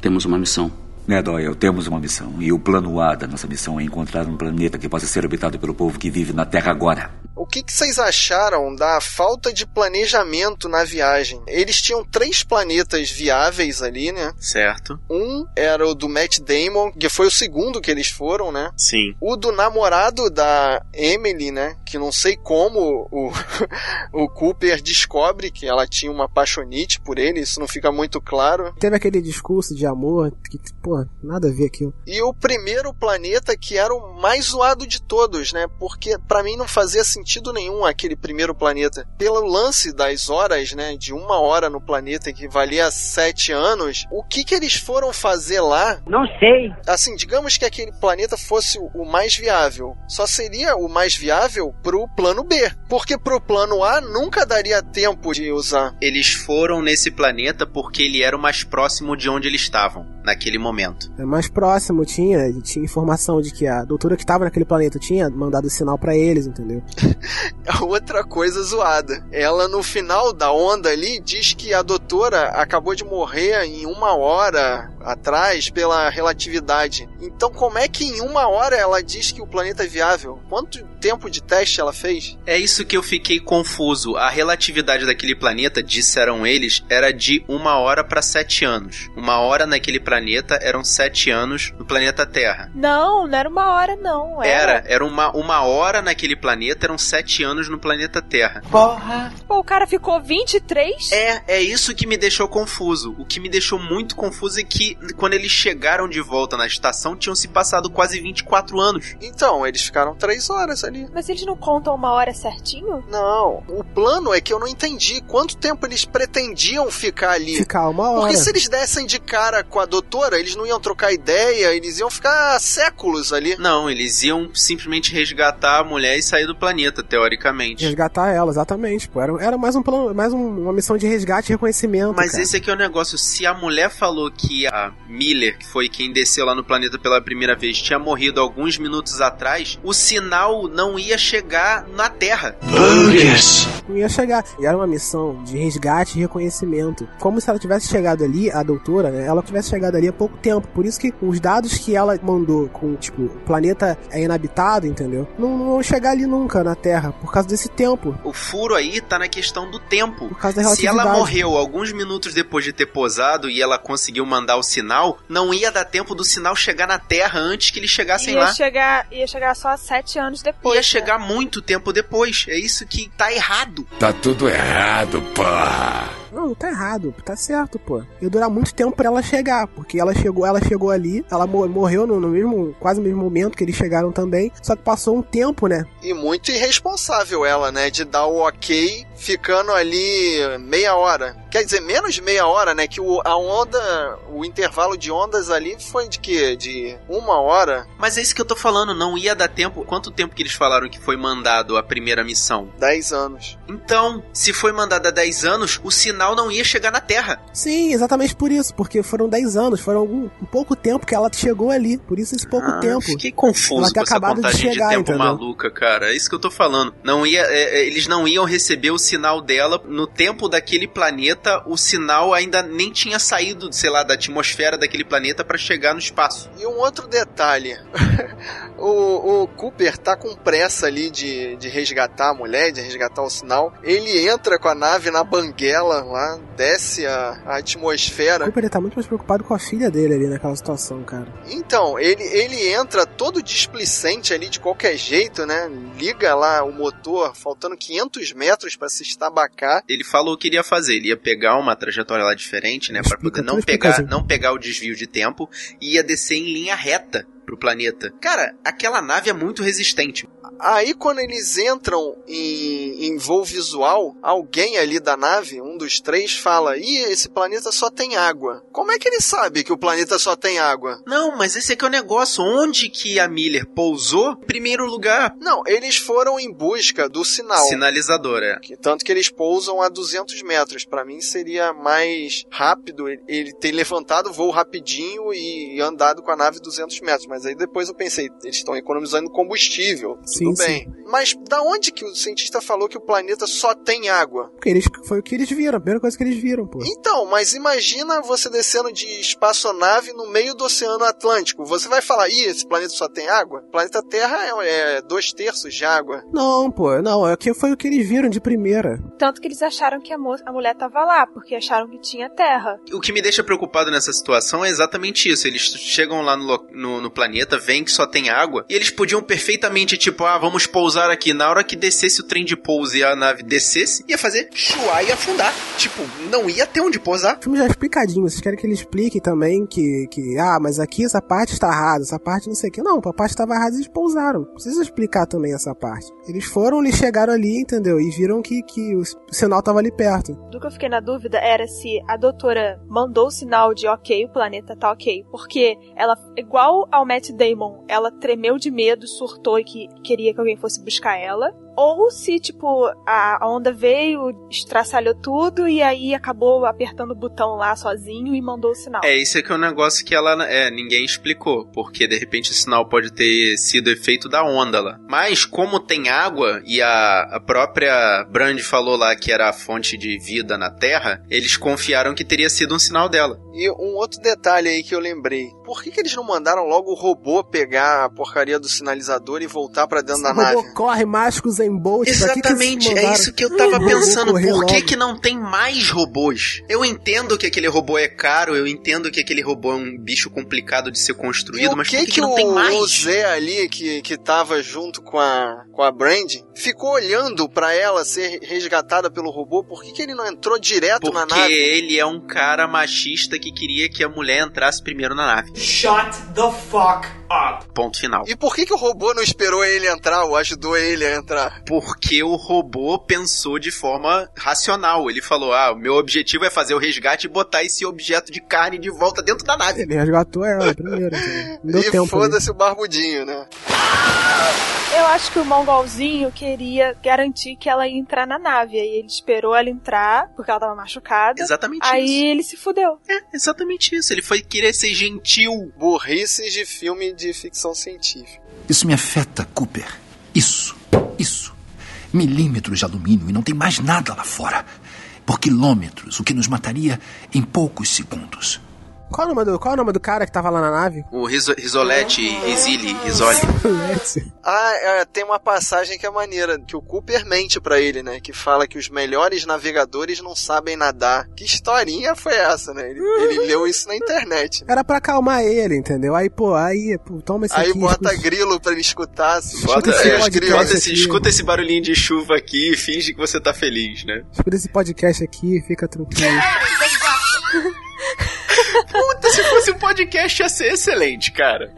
temos uma missão. É, Doyle, temos uma missão. E o plano A da nossa missão é encontrar um planeta que possa ser habitado pelo povo que vive na Terra agora. O que, que, vocês acharam da falta de planejamento na viagem? Eles tinham três planetas viáveis ali, né? Certo. Um era o do Matt Damon, que foi o segundo que eles foram, né? Sim. O do namorado da Emily, né? Que não sei como o, o Cooper descobre que ela tinha uma paixonite por ele, isso não fica muito claro. Teve aquele discurso de amor que, pô, nada a ver aquilo. E o primeiro planeta que era o mais zoado de todos, né? Porque para mim não fazia sentido sentido nenhum aquele primeiro planeta. Pelo lance das horas, né? De uma hora no planeta que valia sete anos, o que que eles foram fazer lá? Não sei. Assim, digamos que aquele planeta fosse o mais viável. Só seria o mais viável pro plano B. Porque pro plano A nunca daria tempo de usar. Eles foram nesse planeta porque ele era o mais próximo de onde eles estavam, naquele momento. É mais próximo, tinha, tinha informação de que a doutora que estava naquele planeta tinha mandado sinal para eles, entendeu? Outra coisa zoada. Ela no final da onda ali diz que a doutora acabou de morrer em uma hora atrás pela relatividade. Então como é que em uma hora ela diz que o planeta é viável? Quanto tempo de teste ela fez? É isso que eu fiquei confuso. A relatividade daquele planeta, disseram eles, era de uma hora para sete anos. Uma hora naquele planeta eram sete anos no planeta Terra. Não, não era uma hora, não. Era, era, era uma, uma hora naquele planeta, eram sete anos no planeta Terra. Porra! Pô, o cara ficou 23? É, é isso que me deixou confuso. O que me deixou muito confuso é que quando eles chegaram de volta na estação, tinham se passado quase 24 anos. Então, eles ficaram três horas ali. Mas eles não contam uma hora certinho? Não. O plano é que eu não entendi quanto tempo eles pretendiam ficar ali. Ficar uma hora. Porque se eles dessem de cara com a doutora, eles não iam trocar ideia, eles iam ficar séculos ali. Não, eles iam simplesmente resgatar a mulher e sair do planeta, teoricamente. Resgatar ela, exatamente. Pô. Era, era mais, um plano, mais um, uma missão de resgate e reconhecimento. Mas cara. esse aqui é o negócio. Se a mulher falou que a Miller, que foi quem desceu lá no planeta pela primeira vez, tinha morrido alguns minutos atrás, o sinal não ia chegar na Terra. Bogus. Não ia chegar. E era uma missão de resgate e reconhecimento. Como se ela tivesse chegado ali, a doutora, né? Ela tivesse chegado ali há pouco tempo. Por isso que os dados que ela mandou com, tipo, o planeta é inabitado, entendeu? Não, não vão chegar ali nunca na Terra, por causa desse tempo. O furo aí tá na questão do tempo. Por causa da Se ela morreu alguns minutos depois de ter posado e ela conseguiu mandar o sinal, não ia dar tempo do sinal chegar na Terra antes que eles chegassem ia lá. Chegar, ia chegar só sete anos depois. Ia né? chegar muito tempo depois. É isso que tá errado. Tá tudo errado, pá. Não, tá errado, tá certo, pô. Ia durar muito tempo para ela chegar, porque ela chegou, ela chegou ali, ela morreu no, no, mesmo, quase no mesmo momento que eles chegaram também, só que passou um tempo, né? E muito irresponsável ela, né, de dar o ok ficando ali meia hora. Quer dizer, menos de meia hora, né? Que o, a onda, o intervalo de ondas ali foi de quê? De uma hora? Mas é isso que eu tô falando, não ia dar tempo. Quanto tempo que eles falaram que foi mandado a primeira missão? Dez anos. Então, se foi mandada há dez anos, o sinal não ia chegar na Terra. Sim, exatamente por isso, porque foram dez anos, foram um, um pouco tempo que ela chegou ali, por isso esse pouco ah, tempo. Fiquei confuso ela com essa acabado contagem de, chegar, de tempo entendeu? maluca, cara. É isso que eu tô falando. Não ia, é, é, eles não iam receber o sinal dela no tempo daquele planeta. O sinal ainda nem tinha saído, sei lá, da atmosfera daquele planeta para chegar no espaço. E um outro detalhe: o, o, Cooper tá com pressa ali de, de resgatar a mulher, de resgatar o sinal. Ele entra com a nave na banguela lá, desce a, a atmosfera. O Cooper ele tá muito mais preocupado com a filha dele ali naquela situação, cara. Então, ele, ele entra todo displicente ali de qualquer jeito, né? Liga lá o motor, faltando 500 metros para se estabacar. Ele falou o que iria fazer. Ele ia pegar uma trajetória lá diferente, né? Para poder não pegar, não pegar o desvio de tempo e ia descer em linha reta pro planeta. Cara, aquela nave é muito resistente. Aí quando eles entram em, em voo visual, alguém ali da nave, um dos três, fala: Ih, esse planeta só tem água. Como é que ele sabe que o planeta só tem água? Não, mas esse aqui é o negócio. Onde que a Miller pousou? Primeiro lugar. Não, eles foram em busca do sinal. Sinalizador, é. Tanto que eles pousam a 200 metros. Para mim seria mais rápido ele ter levantado o voo rapidinho e andado com a nave 200 metros. Mas aí depois eu pensei, eles estão economizando combustível. Sim, tudo bem. sim. Mas da onde que o cientista falou que o planeta só tem água? Porque eles, foi o que eles viram, a primeira coisa que eles viram, pô. Então, mas imagina você descendo de espaçonave no meio do Oceano Atlântico. Você vai falar, ih, esse planeta só tem água? O planeta Terra é, é dois terços de água. Não, pô, não, aqui foi o que eles viram de primeira. Tanto que eles acharam que a, mo- a mulher tava lá, porque acharam que tinha terra. O que me deixa preocupado nessa situação é exatamente isso. Eles chegam lá no, no, no planeta, veem que só tem água, e eles podiam perfeitamente, tipo, ah, vamos pousar aqui. Na hora que descesse o trem de pouso e a nave descesse, ia fazer chuar e afundar. Tipo, não ia ter onde pousar. O filme já é explicadinho, vocês querem que ele explique também que, que ah, mas aqui essa parte está errada, essa parte não sei o que. Não, a parte estava errada e eles pousaram. Precisa explicar também essa parte. Eles foram, eles chegaram ali, entendeu? E viram que, que o, o sinal estava ali perto. Do que eu fiquei na dúvida era se a doutora mandou o sinal de ok, o planeta tá ok. Porque ela, igual ao Matt Damon, ela tremeu de medo, surtou e que queria que alguém fosse buscar ela. Ou se, tipo, a onda veio, estraçalhou tudo e aí acabou apertando o botão lá sozinho e mandou o sinal. É, isso aqui é um negócio que ela é, ninguém explicou, porque de repente o sinal pode ter sido efeito da onda lá. Mas como tem água e a, a própria Brand falou lá que era a fonte de vida na Terra, eles confiaram que teria sido um sinal dela. E um outro detalhe aí que eu lembrei. Por que, que eles não mandaram logo o robô pegar a porcaria do sinalizador e voltar pra dentro da O robô nave? corre, mágicos em Bolt. Exatamente, é isso que eu tava pensando. Por que, logo? que não tem mais robôs? Eu entendo que aquele robô é caro, eu entendo que aquele robô é um bicho complicado de ser construído, mas que por que, que, que não o, tem mais? o Zé ali, que, que tava junto com a, com a Brand, ficou olhando pra ela ser resgatada pelo robô? Por que, que ele não entrou direto na Porque nave? ele é um cara machista que queria que a mulher entrasse primeiro na nave. Shut the fuck up. Ponto final. E por que, que o robô não esperou ele entrar ou ajudou ele a entrar? Porque o robô pensou de forma racional. Ele falou: Ah, o meu objetivo é fazer o resgate e botar esse objeto de carne de volta dentro da nave. Ele resgatou ela primeiro. deu e foda-se o barbudinho, né? Eu acho que o mongolzinho queria garantir que ela ia entrar na nave. Aí ele esperou ela entrar, porque ela tava machucada. Exatamente Aí isso. ele se fudeu. É, exatamente isso. Ele foi querer ser gentil. Burrices de filme de ficção científica. Isso me afeta, Cooper. Isso, isso. Milímetros de alumínio e não tem mais nada lá fora. Por quilômetros, o que nos mataria em poucos segundos. Qual, o nome do, qual é o nome do cara que tava lá na nave? O riso, Risolete, Risili, Risoli. Ah, é, tem uma passagem que é maneira, que o Cooper mente pra ele, né? Que fala que os melhores navegadores não sabem nadar. Que historinha foi essa, né? Ele, ele leu isso na internet. Era pra acalmar ele, entendeu? Aí, pô, aí, pô, toma esse Aí aqui. bota escuta- grilo pra ele escutar. Assim, Bota, esse é, bota esse- aqui. escuta esse barulhinho de chuva aqui e finge que você tá feliz, né? Escuta esse podcast aqui, fica tranquilo. Puta, se fosse um podcast ia ser excelente, cara.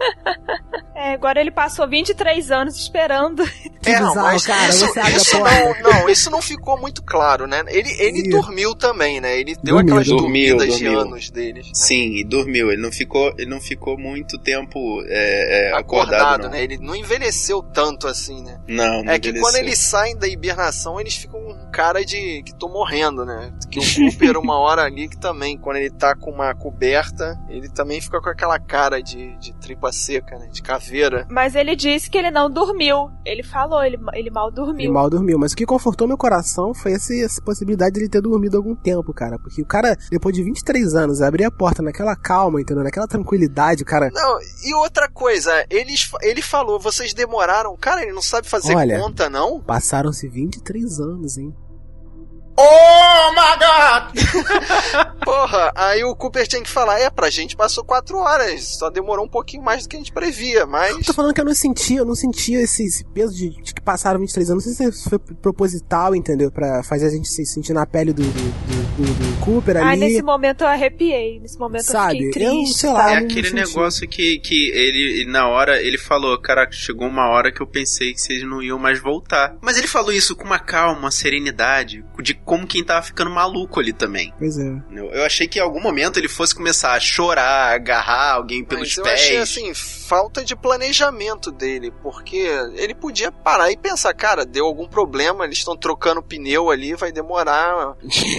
Agora ele passou 23 anos esperando. Que É, não, bizarro, mas cara. isso, isso não, não, isso não ficou muito claro, né? Ele, ele dormiu também, né? Ele deu Dormiu, aquelas dormiu, dormidas de dormiu. anos deles. Sim, e dormiu. Ele não ficou, ele não ficou muito tempo é, é, acordado, Acordado, não. né? Ele não envelheceu tanto assim, né? Não, não É que envelheceu. quando eles saem da hibernação, eles ficam com cara de que tô morrendo, né? Que o Cooper, uma hora ali, que também, quando ele tá com uma coberta, ele também fica com aquela cara de, de tripa seca, né? De caveira. Mas ele disse que ele não dormiu. Ele falou, ele, ele mal Ele dormiu. mal dormiu, mas o que confortou meu coração foi esse, essa possibilidade de ele ter dormido algum tempo, cara. Porque o cara, depois de 23 anos, abrir a porta naquela calma, entendeu? Naquela tranquilidade, o cara. Não, e outra coisa, eles, ele falou, vocês demoraram. Cara, ele não sabe fazer Olha. conta, não? Passaram-se 23 anos, hein? Oh my god! Porra, aí o Cooper tinha que falar, é, pra gente passou quatro horas, só demorou um pouquinho mais do que a gente previa, mas... Tô falando que eu não sentia, eu não sentia esse, esse peso de, de que passaram 23 anos. Não sei se foi proposital, entendeu? Pra fazer a gente se sentir na pele do, do, do, do- do Cooper ali. Ai, nesse momento eu arrepiei. Nesse momento Sabe, eu fiquei eu, triste. sei lá, É aquele negócio que, que ele, na hora, ele falou, caraca, chegou uma hora que eu pensei que vocês não iam mais voltar. Mas ele falou isso com uma calma, uma serenidade, de como quem tava ficando maluco ali também. Pois é. Eu eu achei que em algum momento ele fosse começar a chorar, agarrar alguém pelos Mas eu pés. achei assim, falta de planejamento dele, porque ele podia parar e pensar, cara, deu algum problema, eles estão trocando pneu ali, vai demorar.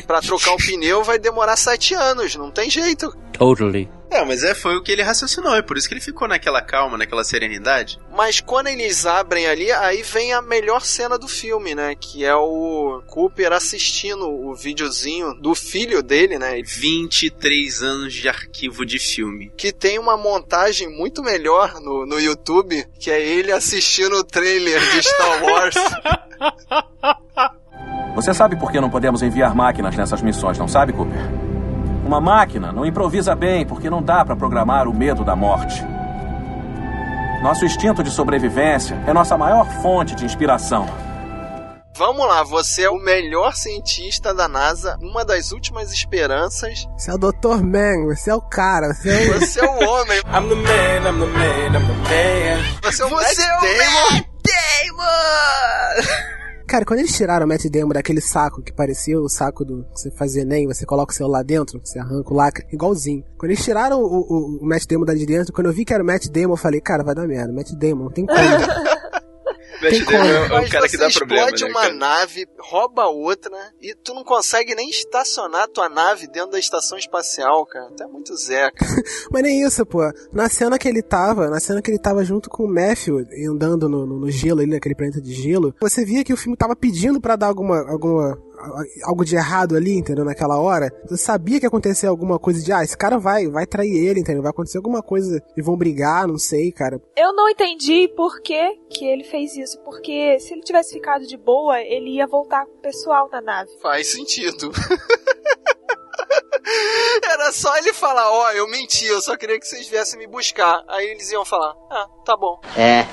Pra trocar um pneu vai demorar sete anos, não tem jeito. Totally. É, mas é, foi o que ele raciocinou, é por isso que ele ficou naquela calma, naquela serenidade. Mas quando eles abrem ali, aí vem a melhor cena do filme, né? Que é o Cooper assistindo o videozinho do filho dele, né? 23 anos de arquivo de filme. Que tem uma montagem muito melhor no, no YouTube, que é ele assistindo o trailer de Star Wars. Você sabe por que não podemos enviar máquinas nessas missões, não sabe, Cooper? Uma máquina não improvisa bem porque não dá para programar o medo da morte. Nosso instinto de sobrevivência é nossa maior fonte de inspiração. Vamos lá, você é o melhor cientista da NASA, uma das últimas esperanças. Você é o Dr. Man, você é o cara, você é o... Você é o homem. I'm the man, I'm the man, I'm the man. Você é o Você Matt é o Damon. Damon! Cara, quando eles tiraram o Matt Damon daquele saco que parecia o saco do que você fazia Enem, você coloca o celular dentro, você arranca o lacre, igualzinho. Quando eles tiraram o, o, o Matt Damon dali de dentro, quando eu vi que era o Matt Damon, eu falei, cara, vai dar merda, Matt Damon, não tem como. Tem como. É o Mas cara você que dá problema, explode né, uma cara? nave, rouba outra, e tu não consegue nem estacionar tua nave dentro da estação espacial, cara. Tu é muito Zé, cara. Mas nem isso, pô. Na cena que ele tava, na cena que ele tava junto com o Matthew, andando no, no, no gelo ali, naquele planeta de gelo, você via que o filme tava pedindo pra dar alguma, alguma, algo de errado ali, entendeu? Naquela hora. Você sabia que ia acontecer alguma coisa de, ah, esse cara vai, vai trair ele, entendeu? Vai acontecer alguma coisa e vão brigar, não sei, cara. Eu não entendi por que, que ele fez isso. Porque se ele tivesse ficado de boa, ele ia voltar com o pessoal na nave. Faz sentido. Era só ele falar, ó, eu menti, eu só queria que vocês viessem me buscar. Aí eles iam falar, ah, tá bom. É.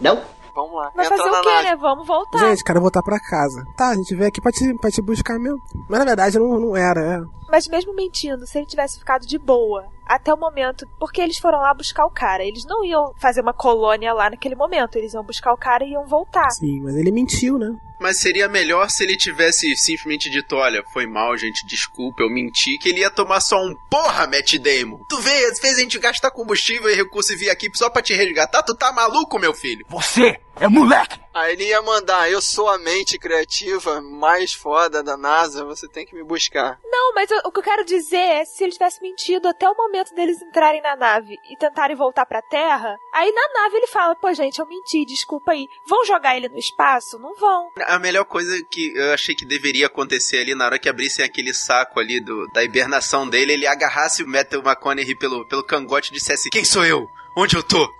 Não? Vamos lá. Vai entra fazer o quê, nave. né? Vamos voltar. Gente, quero voltar pra casa. Tá, a gente veio aqui pra te, pra te buscar mesmo. Mas na verdade não, não era, é. Mas mesmo mentindo, se ele tivesse ficado de boa até o momento, porque eles foram lá buscar o cara, eles não iam fazer uma colônia lá naquele momento, eles iam buscar o cara e iam voltar. Sim, mas ele mentiu, né? Mas seria melhor se ele tivesse simplesmente dito: Olha, foi mal, gente, desculpa, eu menti, que ele ia tomar só um porra, Matt Damon. Tu vê, às vezes a gente gasta combustível e recurso e vir aqui só pra te resgatar. Tu tá maluco, meu filho? Você é moleque! Aí ele ia mandar, eu sou a mente criativa mais foda da NASA, você tem que me buscar. Não, mas eu- o que eu quero dizer é, se ele tivesse mentido até o momento deles entrarem na nave e tentarem voltar pra Terra, aí na nave ele fala, pô gente, eu menti, desculpa aí. Vão jogar ele no espaço? Não vão. A melhor coisa que eu achei que deveria acontecer ali na hora que abrissem aquele saco ali do, da hibernação dele, ele agarrasse o Matthew McConaughey pelo, pelo cangote e dissesse: Quem sou eu? Onde eu tô?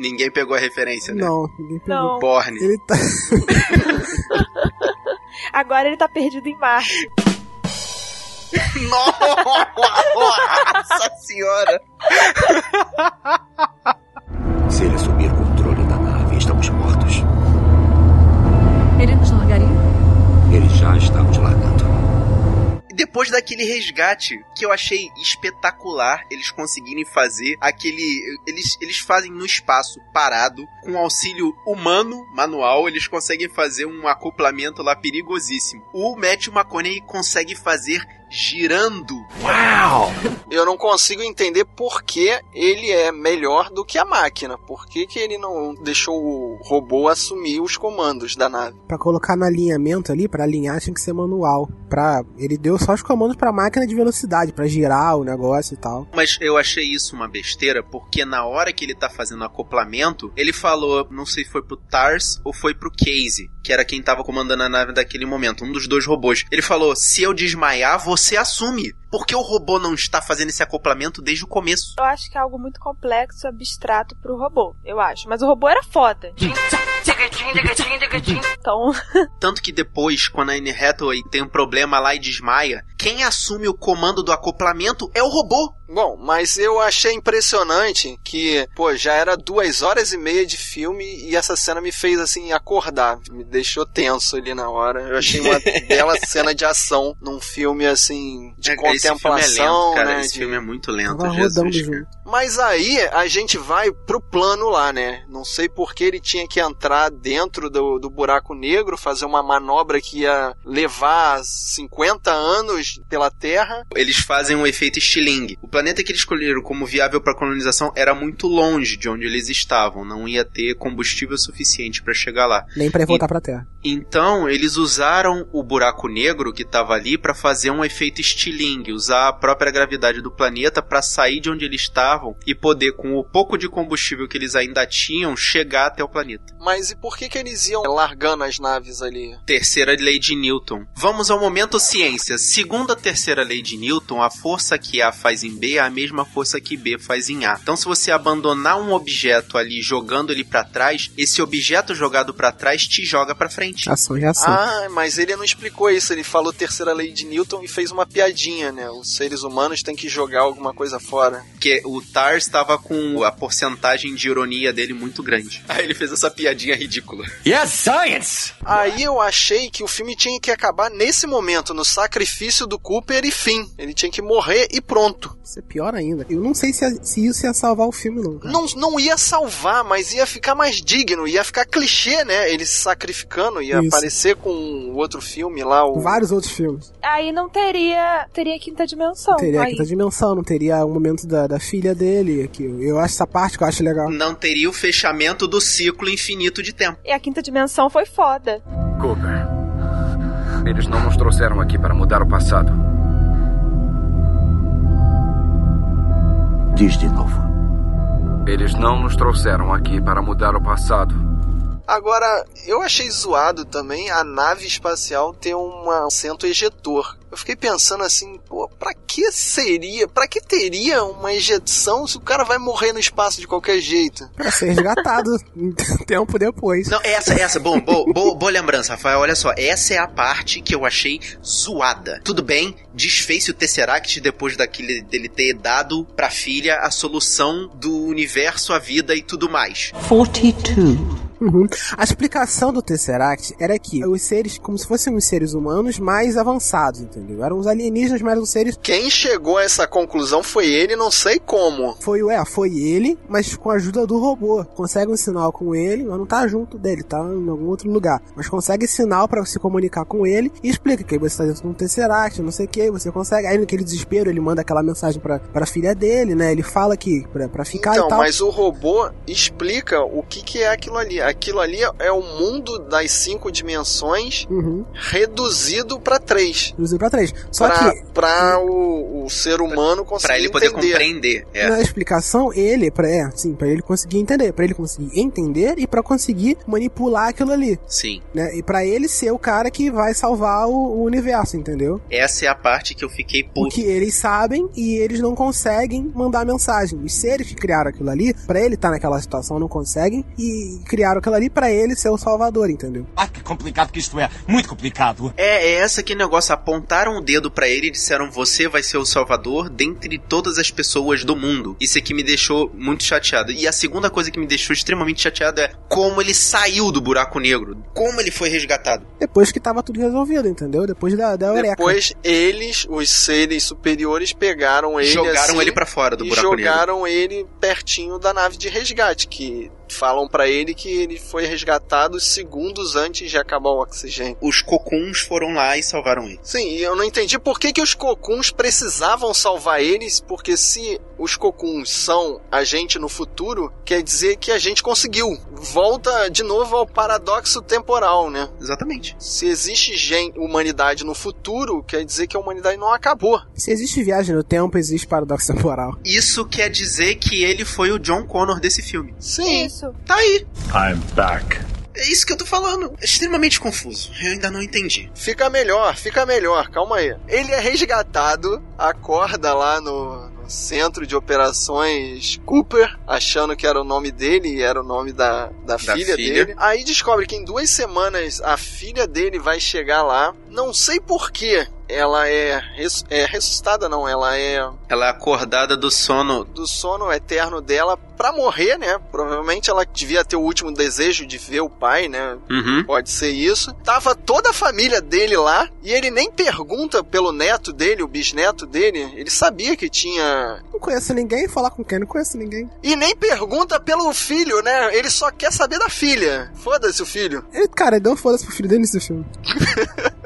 Ninguém pegou a referência, né? Não, ninguém pegou. Não. Borne. Ele tá. Agora ele tá perdido em Marte. Nossa senhora! Se ele assumir o controle da nave, estamos mortos. Ele nos largaria? Ele já está nos largando. Depois daquele resgate que eu achei espetacular, eles conseguirem fazer aquele. Eles, eles fazem no espaço parado, com auxílio humano, manual, eles conseguem fazer um acoplamento lá perigosíssimo. O Matthew McConaughey consegue fazer girando. Uau! Eu não consigo entender por que ele é melhor do que a máquina. Por que, que ele não deixou o robô assumir os comandos da nave? Pra colocar no alinhamento ali, pra alinhar, tinha que ser manual. Pra... Ele deu só os comandos pra máquina de velocidade, pra girar o negócio e tal. Mas eu achei isso uma besteira, porque na hora que ele tá fazendo o acoplamento, ele falou, não sei se foi pro Tars ou foi pro Casey, que era quem tava comandando a nave daquele momento, um dos dois robôs. Ele falou: se eu desmaiar, você assume. Porque o robô não está fazendo esse acoplamento desde o começo. Eu acho que é algo muito complexo, abstrato pro robô, eu acho. Mas o robô era foda. Então, Tanto que depois, quando a Anne Hathaway tem um problema lá e desmaia, quem assume o comando do acoplamento é o robô. Bom, mas eu achei impressionante que, pô, já era duas horas e meia de filme e essa cena me fez, assim, acordar. Me deixou tenso ali na hora. Eu achei uma bela cena de ação num filme, assim, de É, esse filme é contemplação, lento, cara. né? Esse de- filme é muito lento, Jesus. cara. Mas aí a gente vai pro plano lá, né? Não sei por que ele tinha que entrar dentro do, do buraco negro, fazer uma manobra que ia levar 50 anos pela Terra. Eles fazem um efeito estilingue. O planeta que eles escolheram como viável para colonização era muito longe de onde eles estavam, não ia ter combustível suficiente para chegar lá. Nem pra voltar pra Terra. Então, eles usaram o buraco negro que estava ali para fazer um efeito estilingue, usar a própria gravidade do planeta para sair de onde eles estavam e poder, com o pouco de combustível que eles ainda tinham, chegar até o planeta. Mas e por que, que eles iam largando as naves ali? Terceira lei de Newton. Vamos ao momento ciência. Segundo a terceira lei de Newton, a força que A faz em B é a mesma força que B faz em A. Então, se você abandonar um objeto ali jogando ele para trás, esse objeto jogado para trás te joga para frente. Ação e reação. Ah, mas ele não explicou isso. Ele falou terceira lei de Newton e fez uma piadinha, né? Os seres humanos têm que jogar alguma coisa fora. Porque o Tar estava com a porcentagem de ironia dele muito grande. Aí ele fez essa piadinha ridícula. Yes, science! Aí eu achei que o filme tinha que acabar nesse momento, no sacrifício do Cooper e fim. Ele tinha que morrer e pronto. Isso é pior ainda. Eu não sei se, se isso ia salvar o filme, não. cara. Não, não ia salvar, mas ia ficar mais digno, ia ficar clichê, né? Ele se sacrificando, ia Isso. aparecer com o outro filme lá, o. Vários outros filmes. Aí não teria. Teria quinta dimensão. Teria aí. quinta dimensão, não teria o momento da, da filha dele. Que eu, eu acho essa parte que eu acho legal. Não teria o fechamento do ciclo infinito de tempo. E a quinta dimensão foi foda. Cooper. Eles não nos trouxeram aqui para mudar o passado. Diz de novo. Eles não nos trouxeram aqui para mudar o passado. Agora, eu achei zoado também a nave espacial ter um assento ejetor. Eu fiquei pensando assim, pô, pra que seria, pra que teria uma ejeção se o cara vai morrer no espaço de qualquer jeito? Pra ser resgatado um tempo depois. Não, essa, essa, bom, bo- bo- boa lembrança, Rafael. Olha só, essa é a parte que eu achei zoada. Tudo bem, desfez-se o Tesseract depois daquele dele ter dado pra filha a solução do universo, a vida e tudo mais. 42. Uhum. A explicação do Tesseract era que os seres, como se fossem os seres humanos mais avançados, entendeu? Eram os alienígenas, mas os seres. Quem chegou a essa conclusão foi ele, não sei como. Foi, é, foi ele, mas com a ajuda do robô. Consegue um sinal com ele, mas não tá junto dele, tá em algum outro lugar. Mas consegue sinal pra se comunicar com ele e explica que você tá dentro de um Tesseract, não sei o que, você consegue. Aí naquele desespero ele manda aquela mensagem pra, pra filha dele, né? Ele fala que pra, pra ficar Então, e tal. mas o robô explica o que, que é aquilo ali. Aquilo ali é o mundo das cinco dimensões Uhum. reduzido pra três. Reduzido pra três. Só pra, que pra o, o ser humano conseguir Pra ele poder entender. compreender. É. Na explicação, ele, pra, é, sim, pra ele conseguir entender, pra ele conseguir entender e pra conseguir manipular aquilo ali, Sim. né? E pra ele ser o cara que vai salvar o, o universo, entendeu? Essa é a parte que eu fiquei puto. que eles sabem e eles não conseguem mandar mensagem. Os seres que criaram aquilo ali, pra ele estar naquela situação, não conseguem e criaram aquilo ali pra ele ser o salvador, entendeu? Ah, que complicado que isto é. Muito complicado. É, é essa que negócio. Apontaram o dedo pra ele e disseram: Você vai ser o salvador dentre todas as pessoas do mundo. Isso aqui me deixou muito chateado. E a segunda coisa que me deixou extremamente chateado é como ele saiu do buraco negro. Como ele foi resgatado. Depois que tava tudo resolvido, entendeu? Depois da, da Eureka. Depois eles, os seres superiores, pegaram ele Jogaram assim, ele pra fora do e buraco negro. jogaram ele pertinho da nave de resgate, que falam pra ele que ele foi resgatado segundos antes de acabar o oxigênio. Os cocuns foram lá e salvaram ele. Sim, e eu não entendi por que, que os cocuns precisavam salvar eles, porque se os cocuns são a gente no futuro, quer dizer que a gente conseguiu. Volta de novo ao paradoxo temporal, né? Exatamente. Se existe gen humanidade no futuro, quer dizer que a humanidade não acabou. Se existe viagem no tempo, existe paradoxo temporal. Isso quer dizer que ele foi o John Connor desse filme. Sim. Isso. Tá aí. I'm back. É isso que eu tô falando. É extremamente confuso. Eu ainda não entendi. Fica melhor, fica melhor, calma aí. Ele é resgatado, acorda lá no, no centro de operações Cooper, achando que era o nome dele e era o nome da, da, Da filha, filha. dele. Aí descobre que em duas semanas a filha dele vai chegar lá. Não sei porquê. Ela é, res- é ressuscitada, não. Ela é Ela é acordada do sono. do sono eterno dela pra morrer, né? Provavelmente ela devia ter o último desejo de ver o pai, né? Uhum. Pode ser isso. Tava toda a família dele lá e ele nem pergunta pelo neto dele, o bisneto dele. Ele sabia que tinha. Não conheço ninguém, falar com quem? Não conheço ninguém. E nem pergunta pelo filho, né? Ele só quer saber da filha. Foda-se o filho. Ele, cara, ele deu um foda-se pro filho dele nesse filme.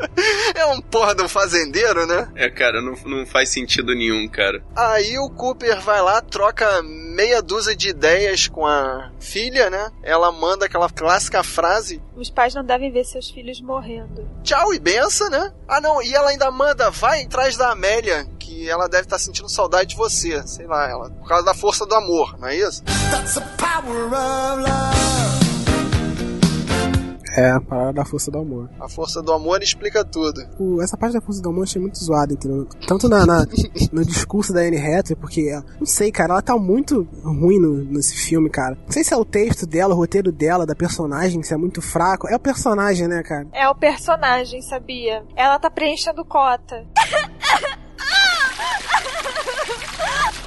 É um porra de um fazendeiro, né? É, cara, não, não faz sentido nenhum, cara. Aí o Cooper vai lá, troca meia dúzia de ideias com a filha, né? Ela manda aquela clássica frase: Os pais não devem ver seus filhos morrendo. tchau e benção, né? Ah, não, e ela ainda manda, vai atrás da Amélia, que ela deve estar sentindo saudade de você, sei lá, ela, por causa da força do amor, não é isso? That's the power of love. É, a parada da força do amor. A força do amor explica tudo. O- essa parte da força do amor eu achei muito zoada, entendeu? Tanto na, na- no discurso da Anne Hathaway, porque, não sei, cara, ela tá muito ruim no- nesse filme, cara. Não sei se é o texto dela, o roteiro dela, da personagem, se é muito fraco. É o personagem, né, cara? É o personagem, sabia? Ela tá preenchendo cota.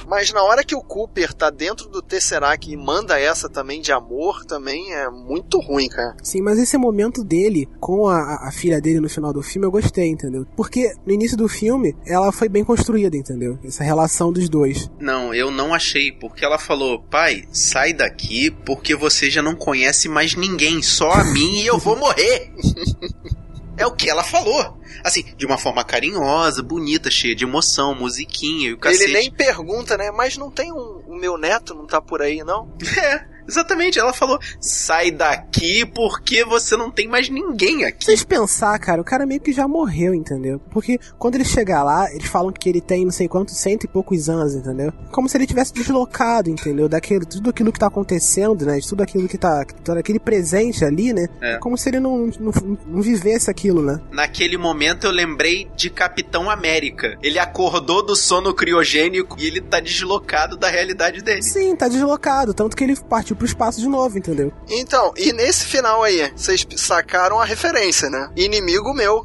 Mas na hora que o Cooper tá dentro do Tesseract e manda essa também de amor, também é muito ruim, cara. Sim, mas esse momento dele com a, a- a filha dele no final do filme eu gostei, entendeu? Porque no início do filme ela foi bem construída, entendeu? Essa relação dos dois. Não, eu não achei, porque ela falou: pai, sai daqui porque você já não conhece mais ninguém, só a mim e eu vou morrer. É o que ela falou. Assim, de uma forma carinhosa, bonita, cheia de emoção, musiquinha e o cacete. Ele nem pergunta, né? Mas não tem um. O meu neto não tá por aí, não? É, exatamente. Ela falou: sai daqui porque você não tem mais ninguém aqui. Vocês pensar, cara, o cara meio que já morreu, entendeu? Porque quando ele chegar lá, eles falam que ele tem não sei quantos, cento e poucos anos, entendeu? Como se ele tivesse deslocado, entendeu? Daquilo, tudo aquilo que tá acontecendo, né? De tudo aquilo que tá. todo aquele presente ali, né? É. Como se ele não, não, não vivesse aquilo, né? Naquele momento eu lembrei de Capitão América. Ele acordou do sono criogênico e ele tá deslocado da realidade dele. Sim, tá deslocado, tanto que ele partiu pro espaço de novo, entendeu? Então, e nesse final aí, vocês sacaram a referência, né? Inimigo meu.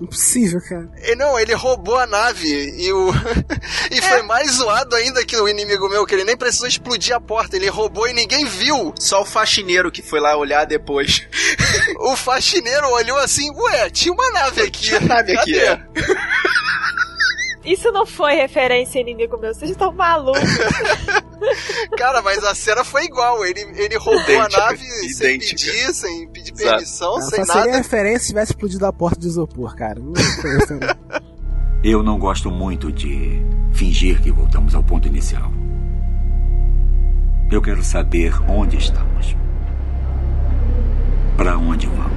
Impossível, cara. E não, ele roubou a nave e o. e foi mais zoado ainda que o inimigo meu, que ele nem precisou explodir a porta, ele roubou e ninguém viu. Só o faxineiro que foi lá olhar depois. o faxineiro olhou assim, ué, tinha uma nave aqui. Tinha nave aqui, Cadê? é. Isso não foi referência a inimigo meu, vocês estão malucos. Cara, mas a cena foi igual. Ele, ele roubou Idêntica, a nave sem pedir, sem pedir Exato. permissão, Ela sem só seria nada. referência se tivesse explodido a porta de isopor, cara. Não foi referência. Eu não gosto muito de fingir que voltamos ao ponto inicial. Eu quero saber onde estamos. Para onde vamos?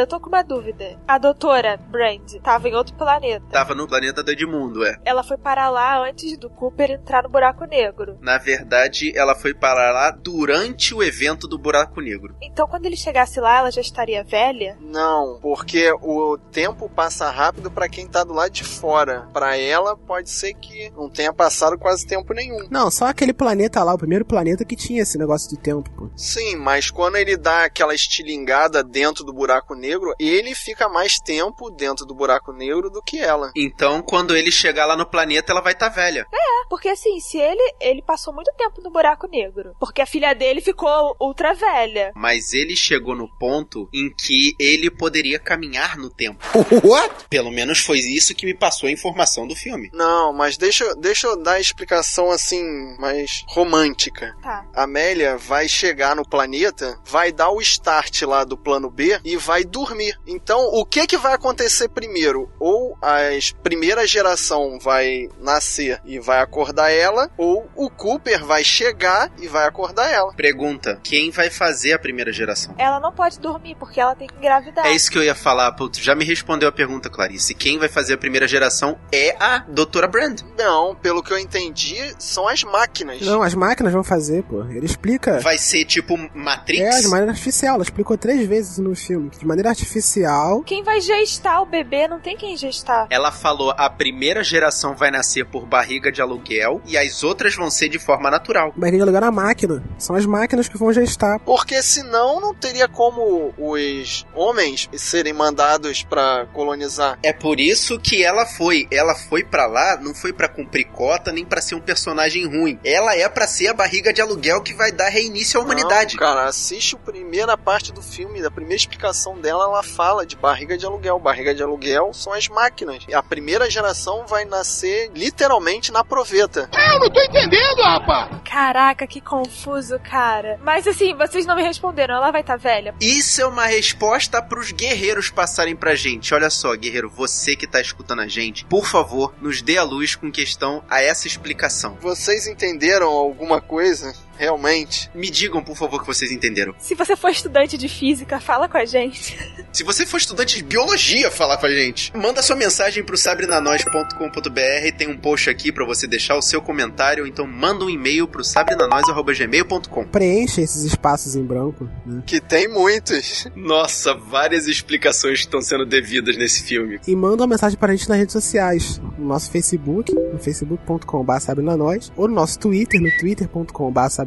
Eu tô com uma dúvida. A doutora Brand tava em outro planeta. Tava no planeta do Edmundo, é. Ela foi parar lá antes do Cooper entrar no buraco negro. Na verdade, ela foi parar lá durante o evento do Buraco Negro. Então, quando ele chegasse lá, ela já estaria velha? Não, porque o tempo passa rápido pra quem tá do lado de fora. Pra ela, pode ser que não tenha passado quase tempo nenhum. Não, só aquele planeta lá, o primeiro planeta que tinha esse negócio de tempo, pô. Sim, mas quando ele dá aquela estilingada dentro do buraco negro, ele fica mais tempo dentro do buraco negro do que ela. Então, quando ele chegar lá no planeta, ela vai estar velha. É, porque assim, se ele ele passou muito tempo no buraco negro, porque a filha dele ficou ultra velha. Mas ele chegou no ponto em que ele poderia caminhar no tempo. What? Pelo menos foi isso que me passou a informação do filme. Não, mas deixa, eu- deixa eu dar a explicação assim, mais romântica. Tá. A Amélia vai chegar no planeta, vai dar o start lá do plano B e vai dormir. Então, o que que vai acontecer primeiro? Ou a primeira geração vai nascer e vai acordar ela, ou o Cooper vai chegar e vai acordar ela. Pergunta: quem vai fazer a primeira geração? Ela não pode dormir porque ela tem que engravidar. É isso que eu ia falar, putz, já me respondeu a pergunta, Clarice. Quem vai fazer a primeira geração é a Doutora Brand. Não, pelo que eu entendi, são as máquinas. Não, as máquinas vão fazer, pô. Ele explica. Vai ser tipo Matrix? É, de maneira artificial. Ela explicou três vezes no filme. Que de maneira artificial. Quem vai gestar o bebê não tem quem gestar. Ela falou a primeira geração vai nascer por barriga de aluguel e as outras vão ser de forma natural. Barriga de aluguel na máquina. São as máquinas que vão gestar. Porque senão não teria como os homens serem mandados pra colonizar. É por isso que ela foi. Ela foi pra lá, não foi pra cumprir cota nem pra ser um personagem ruim. Ela é pra ser a barriga de aluguel que vai dar reinício à humanidade. Não, cara, assiste a primeira parte do filme, da primeira explicação dela, ela fala de barriga de aluguel. Barriga de aluguel são as máquinas. A primeira geração vai nascer literalmente na proveta. Eu não tô entendendo, rapaz! Caraca, que confuso, cara. Mas assim, vocês não me responderam. Ela vai estar tá velha? Isso é uma resposta pros guerreiros passarem pra gente. Olha só, guerreiro, você que tá escutando a gente, por favor, nos dê a luz com questão a essa explicação. Vocês entenderam alguma coisa? Realmente? Me digam, por favor, que vocês entenderam. Se você for estudante de física, fala com a gente. Se você for estudante de biologia, fala com a gente. Manda sua mensagem pro sabrenanois.com.br, tem um post aqui para você deixar o seu comentário, então manda um e-mail pro sabrinanois.gmail.com Preencha esses espaços em branco. Né? Que tem muitos. Nossa, várias explicações que estão sendo devidas nesse filme. E manda uma mensagem pra gente nas redes sociais. No nosso Facebook, no facebook.com.br sabrinanois, ou no nosso Twitter, no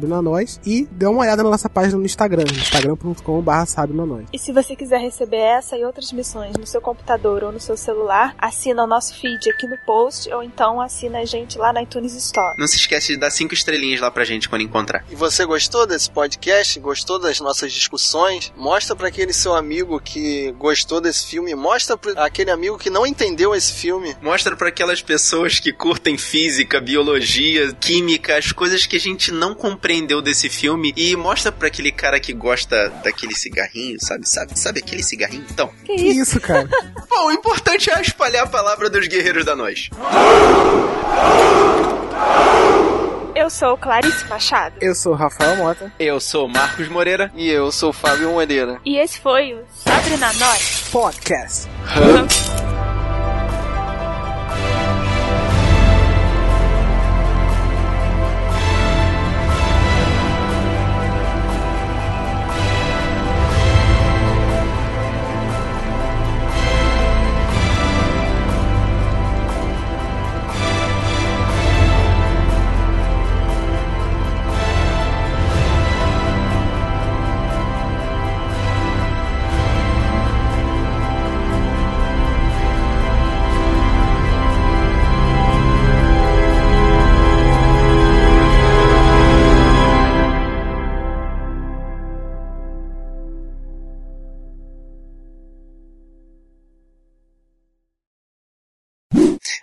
twitter.com.br sabrinanois, e dê uma olhada na nossa página no Instagram, instagram.com.br sabrinanois. E se você quiser receber essa e outras missões no seu computador ou no seu celular, assina o nosso feed aqui no post, ou então assina a gente lá na iTunes Store. Não se esquece de dar cinco estrelinhas lá pra gente quando encontrar. E você gostou desse podcast? Gostou das nossas discussões? Mostra para aquele seu amigo que gostou desse filme. Mostra para aquele amigo que não entendeu esse filme. Mostra para aquelas pessoas que curtem física, biologia, química, as coisas que a gente não compreendeu desse filme. E mostra para aquele cara que gosta daquele cigarrinho, sabe? Sabe, sabe aquele cigarrinho? Então. Que isso, cara? Bom, o importante é espalhar a palavra dos guerreiros da nós. Eu sou Clarice Machado. Eu sou Rafael Mota. Eu sou Marcos Moreira. E eu sou Fábio Moreira. E esse foi o Sabrina Nós Podcast.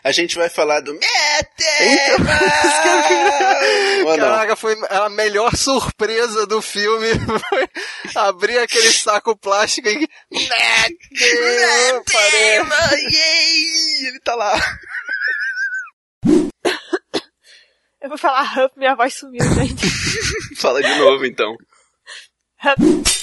A gente vai falar do Caraca, foi a melhor surpresa do filme. Foi abrir aquele saco plástico e. Ele tá lá. Eu vou falar Hup, minha voz sumiu, gente. Fala de novo então. Hup.